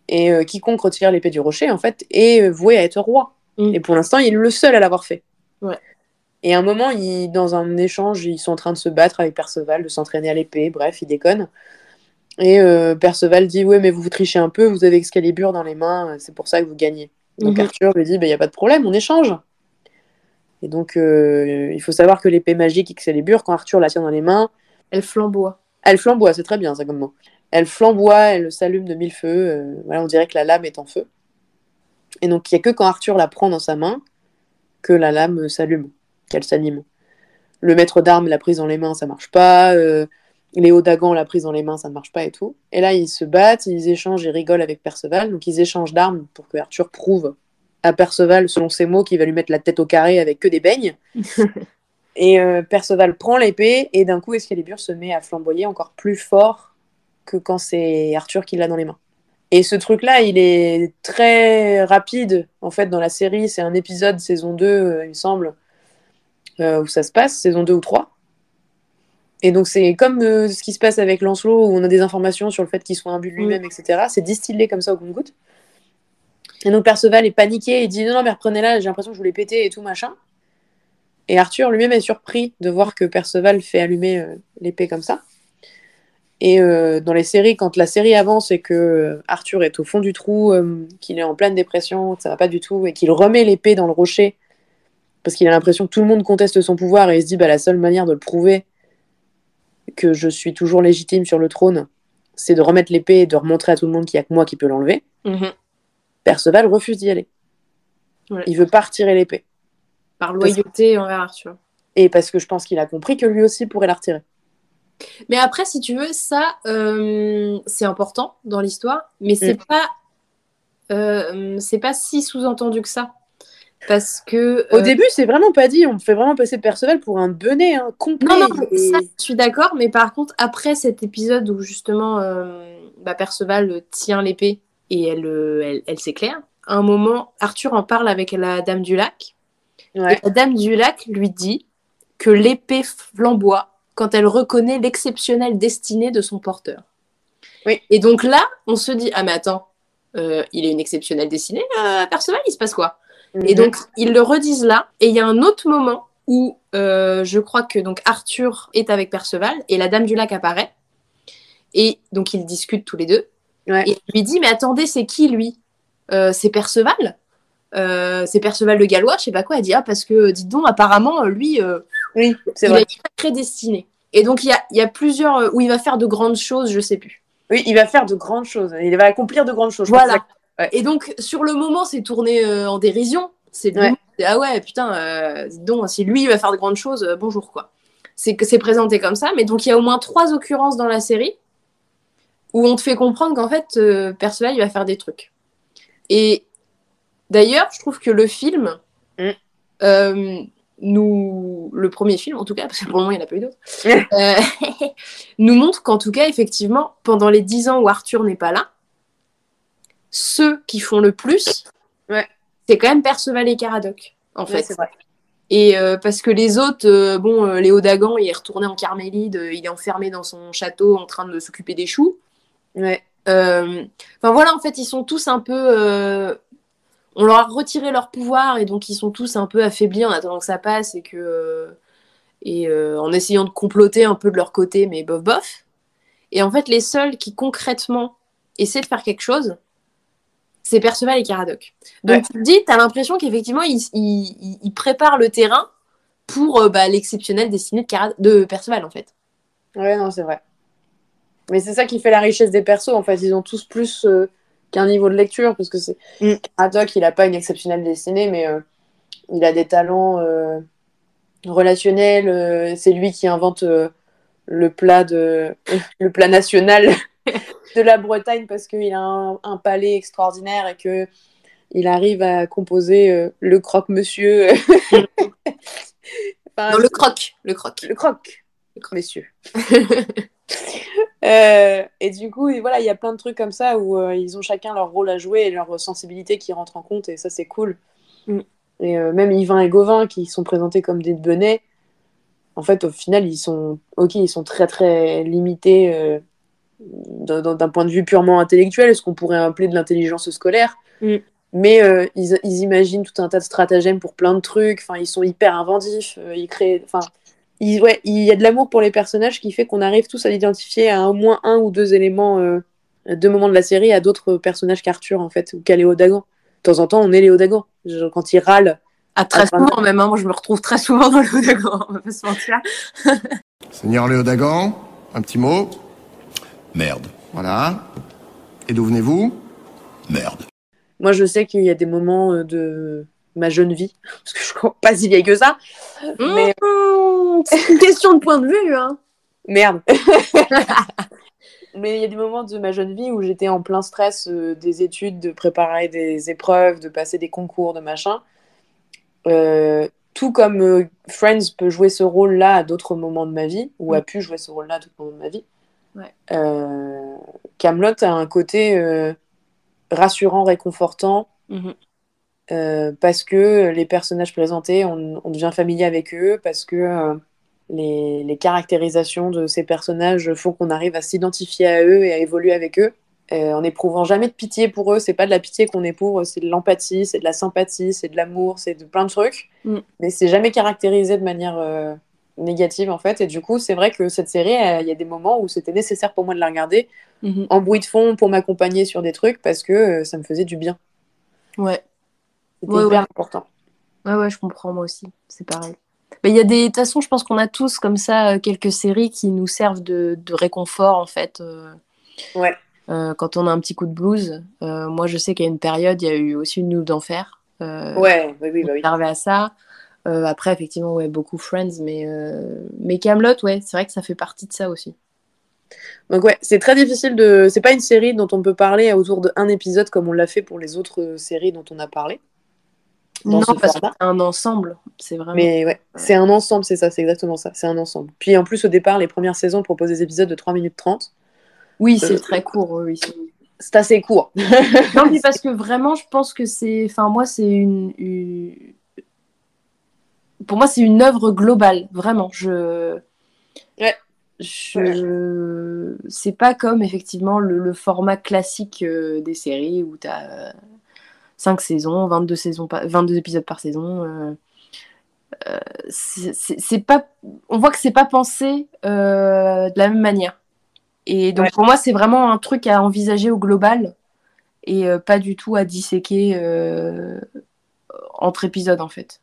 Et euh, quiconque retire l'épée du rocher, en fait, est voué à être roi. Mm. Et pour l'instant, il est le seul à l'avoir fait. Ouais. Et à un moment, il, dans un échange, ils sont en train de se battre avec Perceval, de s'entraîner à l'épée, bref, ils déconnent. Et euh, Perceval dit Ouais, mais vous vous trichez un peu, vous avez Excalibur dans les mains, c'est pour ça que vous gagnez. Donc Mhm. Arthur lui dit Il n'y a pas de problème, on échange. Et donc, euh, il faut savoir que l'épée magique Excalibur, quand Arthur la tient dans les mains, Elle flamboie. elle flamboie, c'est très bien ça comme mot. Elle flamboie, elle s'allume de mille feux, euh, voilà, on dirait que la lame est en feu. Et donc, il n'y a que quand Arthur la prend dans sa main que la lame s'allume, qu'elle s'anime. Le maître d'armes l'a prise dans les mains, ça marche pas. euh, Léo Dagan l'a prise dans les mains, ça ne marche pas et tout. Et là, ils se battent, ils échangent, ils rigolent avec Perceval. Donc, ils échangent d'armes pour que Arthur prouve à Perceval, selon ses mots, qu'il va lui mettre la tête au carré avec que des beignes. et euh, Perceval prend l'épée, et d'un coup, Excalibur se met à flamboyer encore plus fort que quand c'est Arthur qui l'a dans les mains. Et ce truc-là, il est très rapide, en fait, dans la série. C'est un épisode, saison 2, euh, il me semble, où ça se passe, saison 2 ou 3. Et donc, c'est comme euh, ce qui se passe avec Lancelot, où on a des informations sur le fait qu'il soit imbu de lui-même, etc. C'est distillé comme ça au compte-goutte. Et donc, Perceval est paniqué et dit Non, non, mais reprenez-la, j'ai l'impression que je voulais péter et tout, machin. Et Arthur lui-même est surpris de voir que Perceval fait allumer euh, l'épée comme ça. Et euh, dans les séries, quand la série avance et que euh, Arthur est au fond du trou, euh, qu'il est en pleine dépression, que ça va pas du tout, et qu'il remet l'épée dans le rocher, parce qu'il a l'impression que tout le monde conteste son pouvoir, et il se dit bah, la seule manière de le prouver que je suis toujours légitime sur le trône, c'est de remettre l'épée et de remontrer à tout le monde qu'il n'y a que moi qui peux l'enlever. Mhm. Perceval refuse d'y aller. Ouais. Il veut pas retirer l'épée. Par loyauté envers Arthur. Et parce que je pense qu'il a compris que lui aussi pourrait la retirer. Mais après, si tu veux, ça, euh, c'est important dans l'histoire, mais c'est pas, euh, c'est pas si sous-entendu que ça. Parce que. Au euh, début, c'est vraiment pas dit. On me fait vraiment passer Perceval pour un benet hein, complet. Non, non, Et- ça, je suis d'accord, mais par contre, après cet épisode où justement euh, bah, Perceval tient l'épée et elle, euh, elle, elle s'éclaire, à un moment, Arthur en parle avec la Dame du Lac. Ouais. Et la Dame du Lac lui dit que l'épée flamboie quand elle reconnaît l'exceptionnelle destinée de son porteur. Oui. Et donc là, on se dit ah mais attends, euh, il est une exceptionnelle destinée, Perceval, il se passe quoi? Et Mhm. donc, ils le redisent là. Et il y a un autre moment où euh, je crois que donc Arthur est avec Perceval et la Dame du Lac apparaît. Et donc, ils discutent tous les deux. Ouais. Et il lui dit Mais attendez, c'est qui lui? Euh, C'est Perceval? Euh, C'est Perceval le Gallois? Je sais pas quoi. Elle dit Ah, parce que, dites donc, apparemment, lui, Oui, c'est il vrai. a une sacrée destinée. Et donc, il y a, y a plusieurs où il va faire de grandes choses, je sais plus. Oui, il va faire de grandes choses. Il va accomplir de grandes choses. Voilà. Et donc, sur le moment, c'est tourné euh, en dérision. C'est Ouais. ah ouais, putain, euh, donc, si lui il va faire de grandes choses, euh, bonjour quoi. C'est que c'est présenté comme ça, mais donc il y a au moins trois occurrences dans la série où on te fait comprendre qu'en fait, Perceval il va faire des trucs. Et d'ailleurs, je trouve que le film, Mm. euh, nous, le premier film en tout cas, parce que pour le moment il n'y en a pas eu d'autres, euh, nous montre qu'en tout cas, effectivement, pendant les dix ans où Arthur n'est pas là, ceux qui font le plus, Ouais. c'est quand même Perceval et Caradoc, en fait. c'est vrai. Et euh, parce que les autres, euh, bon, euh, Léo Dagan, il est retourné en Carmélide, il est enfermé dans son château en train de s'occuper des choux. Ouais. Enfin voilà, en fait, ils sont tous un peu. On leur a retiré leur pouvoir et donc ils sont tous un peu affaiblis en attendant que ça passe et que. Et euh, en essayant de comploter un peu de leur côté, mais bof bof. Et en fait, les seuls qui concrètement essaient de faire quelque chose, c'est Perceval et Caradoc. Donc Ouais. tu te dis, t'as l'impression qu'effectivement, ils, ils- ils- ils préparent le terrain pour euh, bah, l'exceptionnelle destinée de, Cara- de Perceval, en fait. Ouais, non, c'est vrai. Mais c'est ça qui fait la richesse des persos. En fait, ils ont tous plus euh, qu'un niveau de lecture. Parce que c'est. Mm. Haddock, il n'a pas une exceptionnelle destinée, mais euh, il a des talents euh, relationnels. euh, c'est lui qui invente euh, le plat de le plat national de la Bretagne parce qu'il a un, un palais extraordinaire et que il arrive à composer euh, le croque-monsieur. Enfin, Non, le croc, le croc. le croc, messieurs. Euh, et du coup, voilà, il y a plein de trucs comme ça où euh, ils ont chacun leur rôle à jouer et leur sensibilité qui rentre en compte, et ça, c'est cool. Mm. Et même Yvain et Gauvin, qui sont présentés comme des benets, en fait, au final, ils sont, ok, ils sont très très limités d'un point de vue purement intellectuel, ce qu'on pourrait appeler de l'intelligence scolaire. Mm. Mais euh, ils, ils imaginent tout un tas de stratagèmes pour plein de trucs. Enfin, ils sont hyper inventifs. euh, ils créent. Enfin, il, ouais, il y a de l'amour pour les personnages qui fait qu'on arrive tous à l'identifier à au moins un ou deux éléments, euh, deux moments de la série, à d'autres personnages qu'Arthur, en fait, ou qu'à Léo Dagan. De temps en temps, on est Léo Dagan. Genre, Quand il râle, Ah, très Ah, souvent même, hein. moi je me retrouve très souvent dans haut d'accord, on va pas se mentir. Seigneur Léo Dagan, un petit mot? Merde. Voilà. Et d'où venez-vous? Merde. moi, je sais qu'il y a des moments euh, de ma jeune vie, parce que je suis pas si vieille que ça, mais Mmh, c'est une question de point de vue, hein. merde. Mais il y a des moments de ma jeune vie où j'étais en plein stress euh, des études, de préparer des épreuves, de passer des concours, de machin. Euh, tout comme euh, Friends peut jouer ce rôle-là à d'autres moments de ma vie, ou a pu jouer ce rôle-là à d'autres moments de ma vie. Euh, Camelot a un côté euh, rassurant, réconfortant, Mhm. euh, parce que les personnages présentés, on, on devient familier avec eux, parce que euh, les, les caractérisations de ces personnages font qu'on arrive à s'identifier à eux et à évoluer avec eux, euh, en n'éprouvant jamais de pitié pour eux. C'est pas de la pitié qu'on éprouve, c'est de l'empathie, c'est de la sympathie, c'est de l'amour, c'est de plein de trucs, Mm. mais c'est jamais caractérisé de manière négative en fait. Et du coup, c'est vrai que cette série, il y a des moments où c'était nécessaire pour moi de la regarder Mhm. en bruit de fond pour m'accompagner sur des trucs parce que euh, ça me faisait du bien. Ouais. C'était Ouais, hyper ouais. important. Ouais, ouais, je comprends, moi aussi. C'est pareil. Mais il y a des. De toute façon, je pense qu'on a tous comme ça euh, quelques séries qui nous servent de, de réconfort, en fait. euh, Ouais. euh, quand on a un petit coup de blues. Moi, je sais a une période, il y a eu aussi une nuit d'enfer. Ouais, oui, oui, bah oui. à ça. Euh, après, effectivement, ouais, beaucoup Friends, mais, euh, mais Camelot, ouais, c'est vrai que ça fait partie de ça aussi. Donc ouais, c'est très difficile de. C'est pas une série dont on peut parler autour d'un épisode comme on l'a fait pour les autres euh, séries dont on a parlé. Non, ce parce que c'est un ensemble. C'est vraiment. Mais ouais, c'est un ensemble, c'est ça, c'est exactement ça, c'est un ensemble. Puis en plus, au départ, les premières saisons proposent des épisodes de 3 minutes 30. Oui, c'est Euh, très court, oui. c'est assez court. non, mais parce que vraiment, je pense que c'est. Enfin, moi, c'est une, une- Pour moi, c'est une œuvre globale, vraiment. Je. Ouais. Je... C'est pas comme effectivement le, le format classique euh, des séries où tu as 5 saisons, 22, saisons par- 22 épisodes par saison. euh, euh, c'est pas... On voit que c'est pas pensé de la même manière. Et donc Ouais. pour moi, c'est vraiment un truc à envisager au global et pas du tout à disséquer entre épisodes en fait.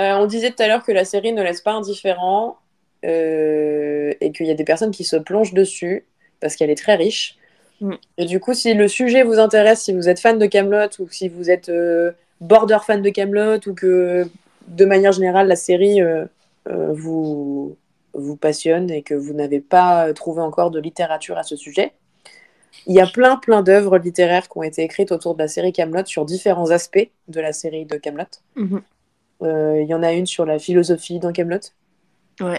Euh, on disait tout à l'heure que la série ne laisse pas indifférent euh, et qu'il y a des personnes qui se plongent dessus parce qu'elle est très riche. Mm. Et du coup, si le sujet vous intéresse, si vous êtes fan de Camelot ou si vous êtes euh, border fan de Camelot ou que de manière générale la série vous, vous passionne et que vous n'avez pas trouvé encore de littérature à ce sujet, il y a plein plein d'œuvres littéraires qui ont été écrites autour de la série Camelot sur différents aspects de la série de Camelot. Euh, Il y en a une sur la philosophie dans Camelot. Ouais.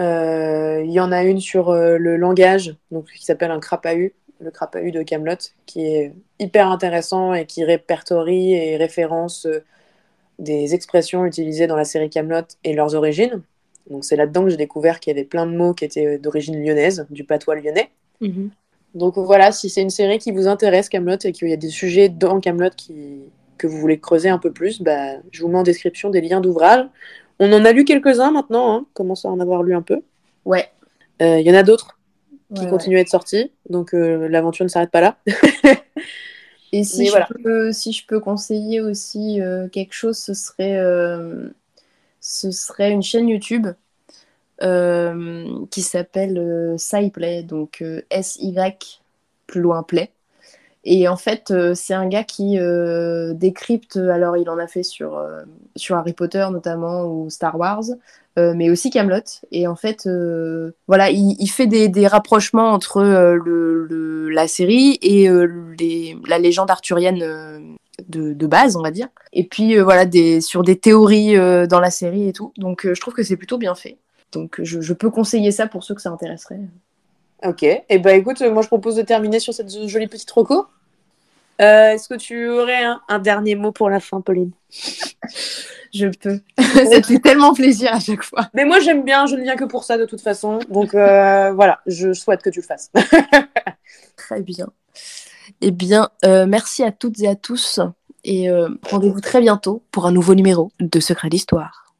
Euh, Il y en a une sur euh, le langage, donc qui s'appelle un crapahut, le crapahut de Camelot, qui est hyper intéressant et qui répertorie et référence euh, des expressions utilisées dans la série Camelot et leurs origines. Donc c'est là-dedans que j'ai découvert qu'il y avait plein de mots qui étaient d'origine lyonnaise, du patois lyonnais. Donc voilà, si c'est une série qui vous intéresse, Camelot, et qu'il y a des sujets dans Camelot qui... que vous voulez creuser un peu plus, bah, je vous mets en description des liens d'ouvrages. On en a lu quelques-uns maintenant, hein, commence à en avoir lu un peu. Ouais. Euh, Il y en a d'autres qui Ouais, continuent à être sortis, donc euh, l'aventure ne s'arrête pas là. Et si, Mais je voilà. peux, si je peux conseiller aussi euh, quelque chose, ce serait, euh, ce serait une chaîne YouTube euh, qui s'appelle euh, SciPlay, donc euh, S-Y plus loin Play. Et en fait, euh, c'est un gars qui euh, décrypte, alors il en a fait sur, euh, sur Harry Potter notamment ou Star Wars, mais aussi Camelot. Et en fait, voilà, il, fait des, des rapprochements entre le, la série et la légende arthurienne de, de base, on va dire. Et puis voilà, sur des théories dans la série et tout. Donc je trouve que c'est plutôt bien fait. Donc je peux conseiller ça pour ceux que ça intéresserait. Ok, et bah écoute, euh, moi je propose de terminer sur cette jolie petite roco. Euh, Est-ce que tu aurais un, un dernier mot pour la fin, Pauline? Je peux. ça te fait tellement plaisir à chaque fois. Mais moi j'aime bien, je ne viens que pour ça de toute façon. Donc euh, voilà, je souhaite que tu le fasses. Très bien. Eh bien, euh, merci à toutes et à tous. Et euh, rendez-vous très bientôt pour un nouveau numéro de Secret d'Histoire.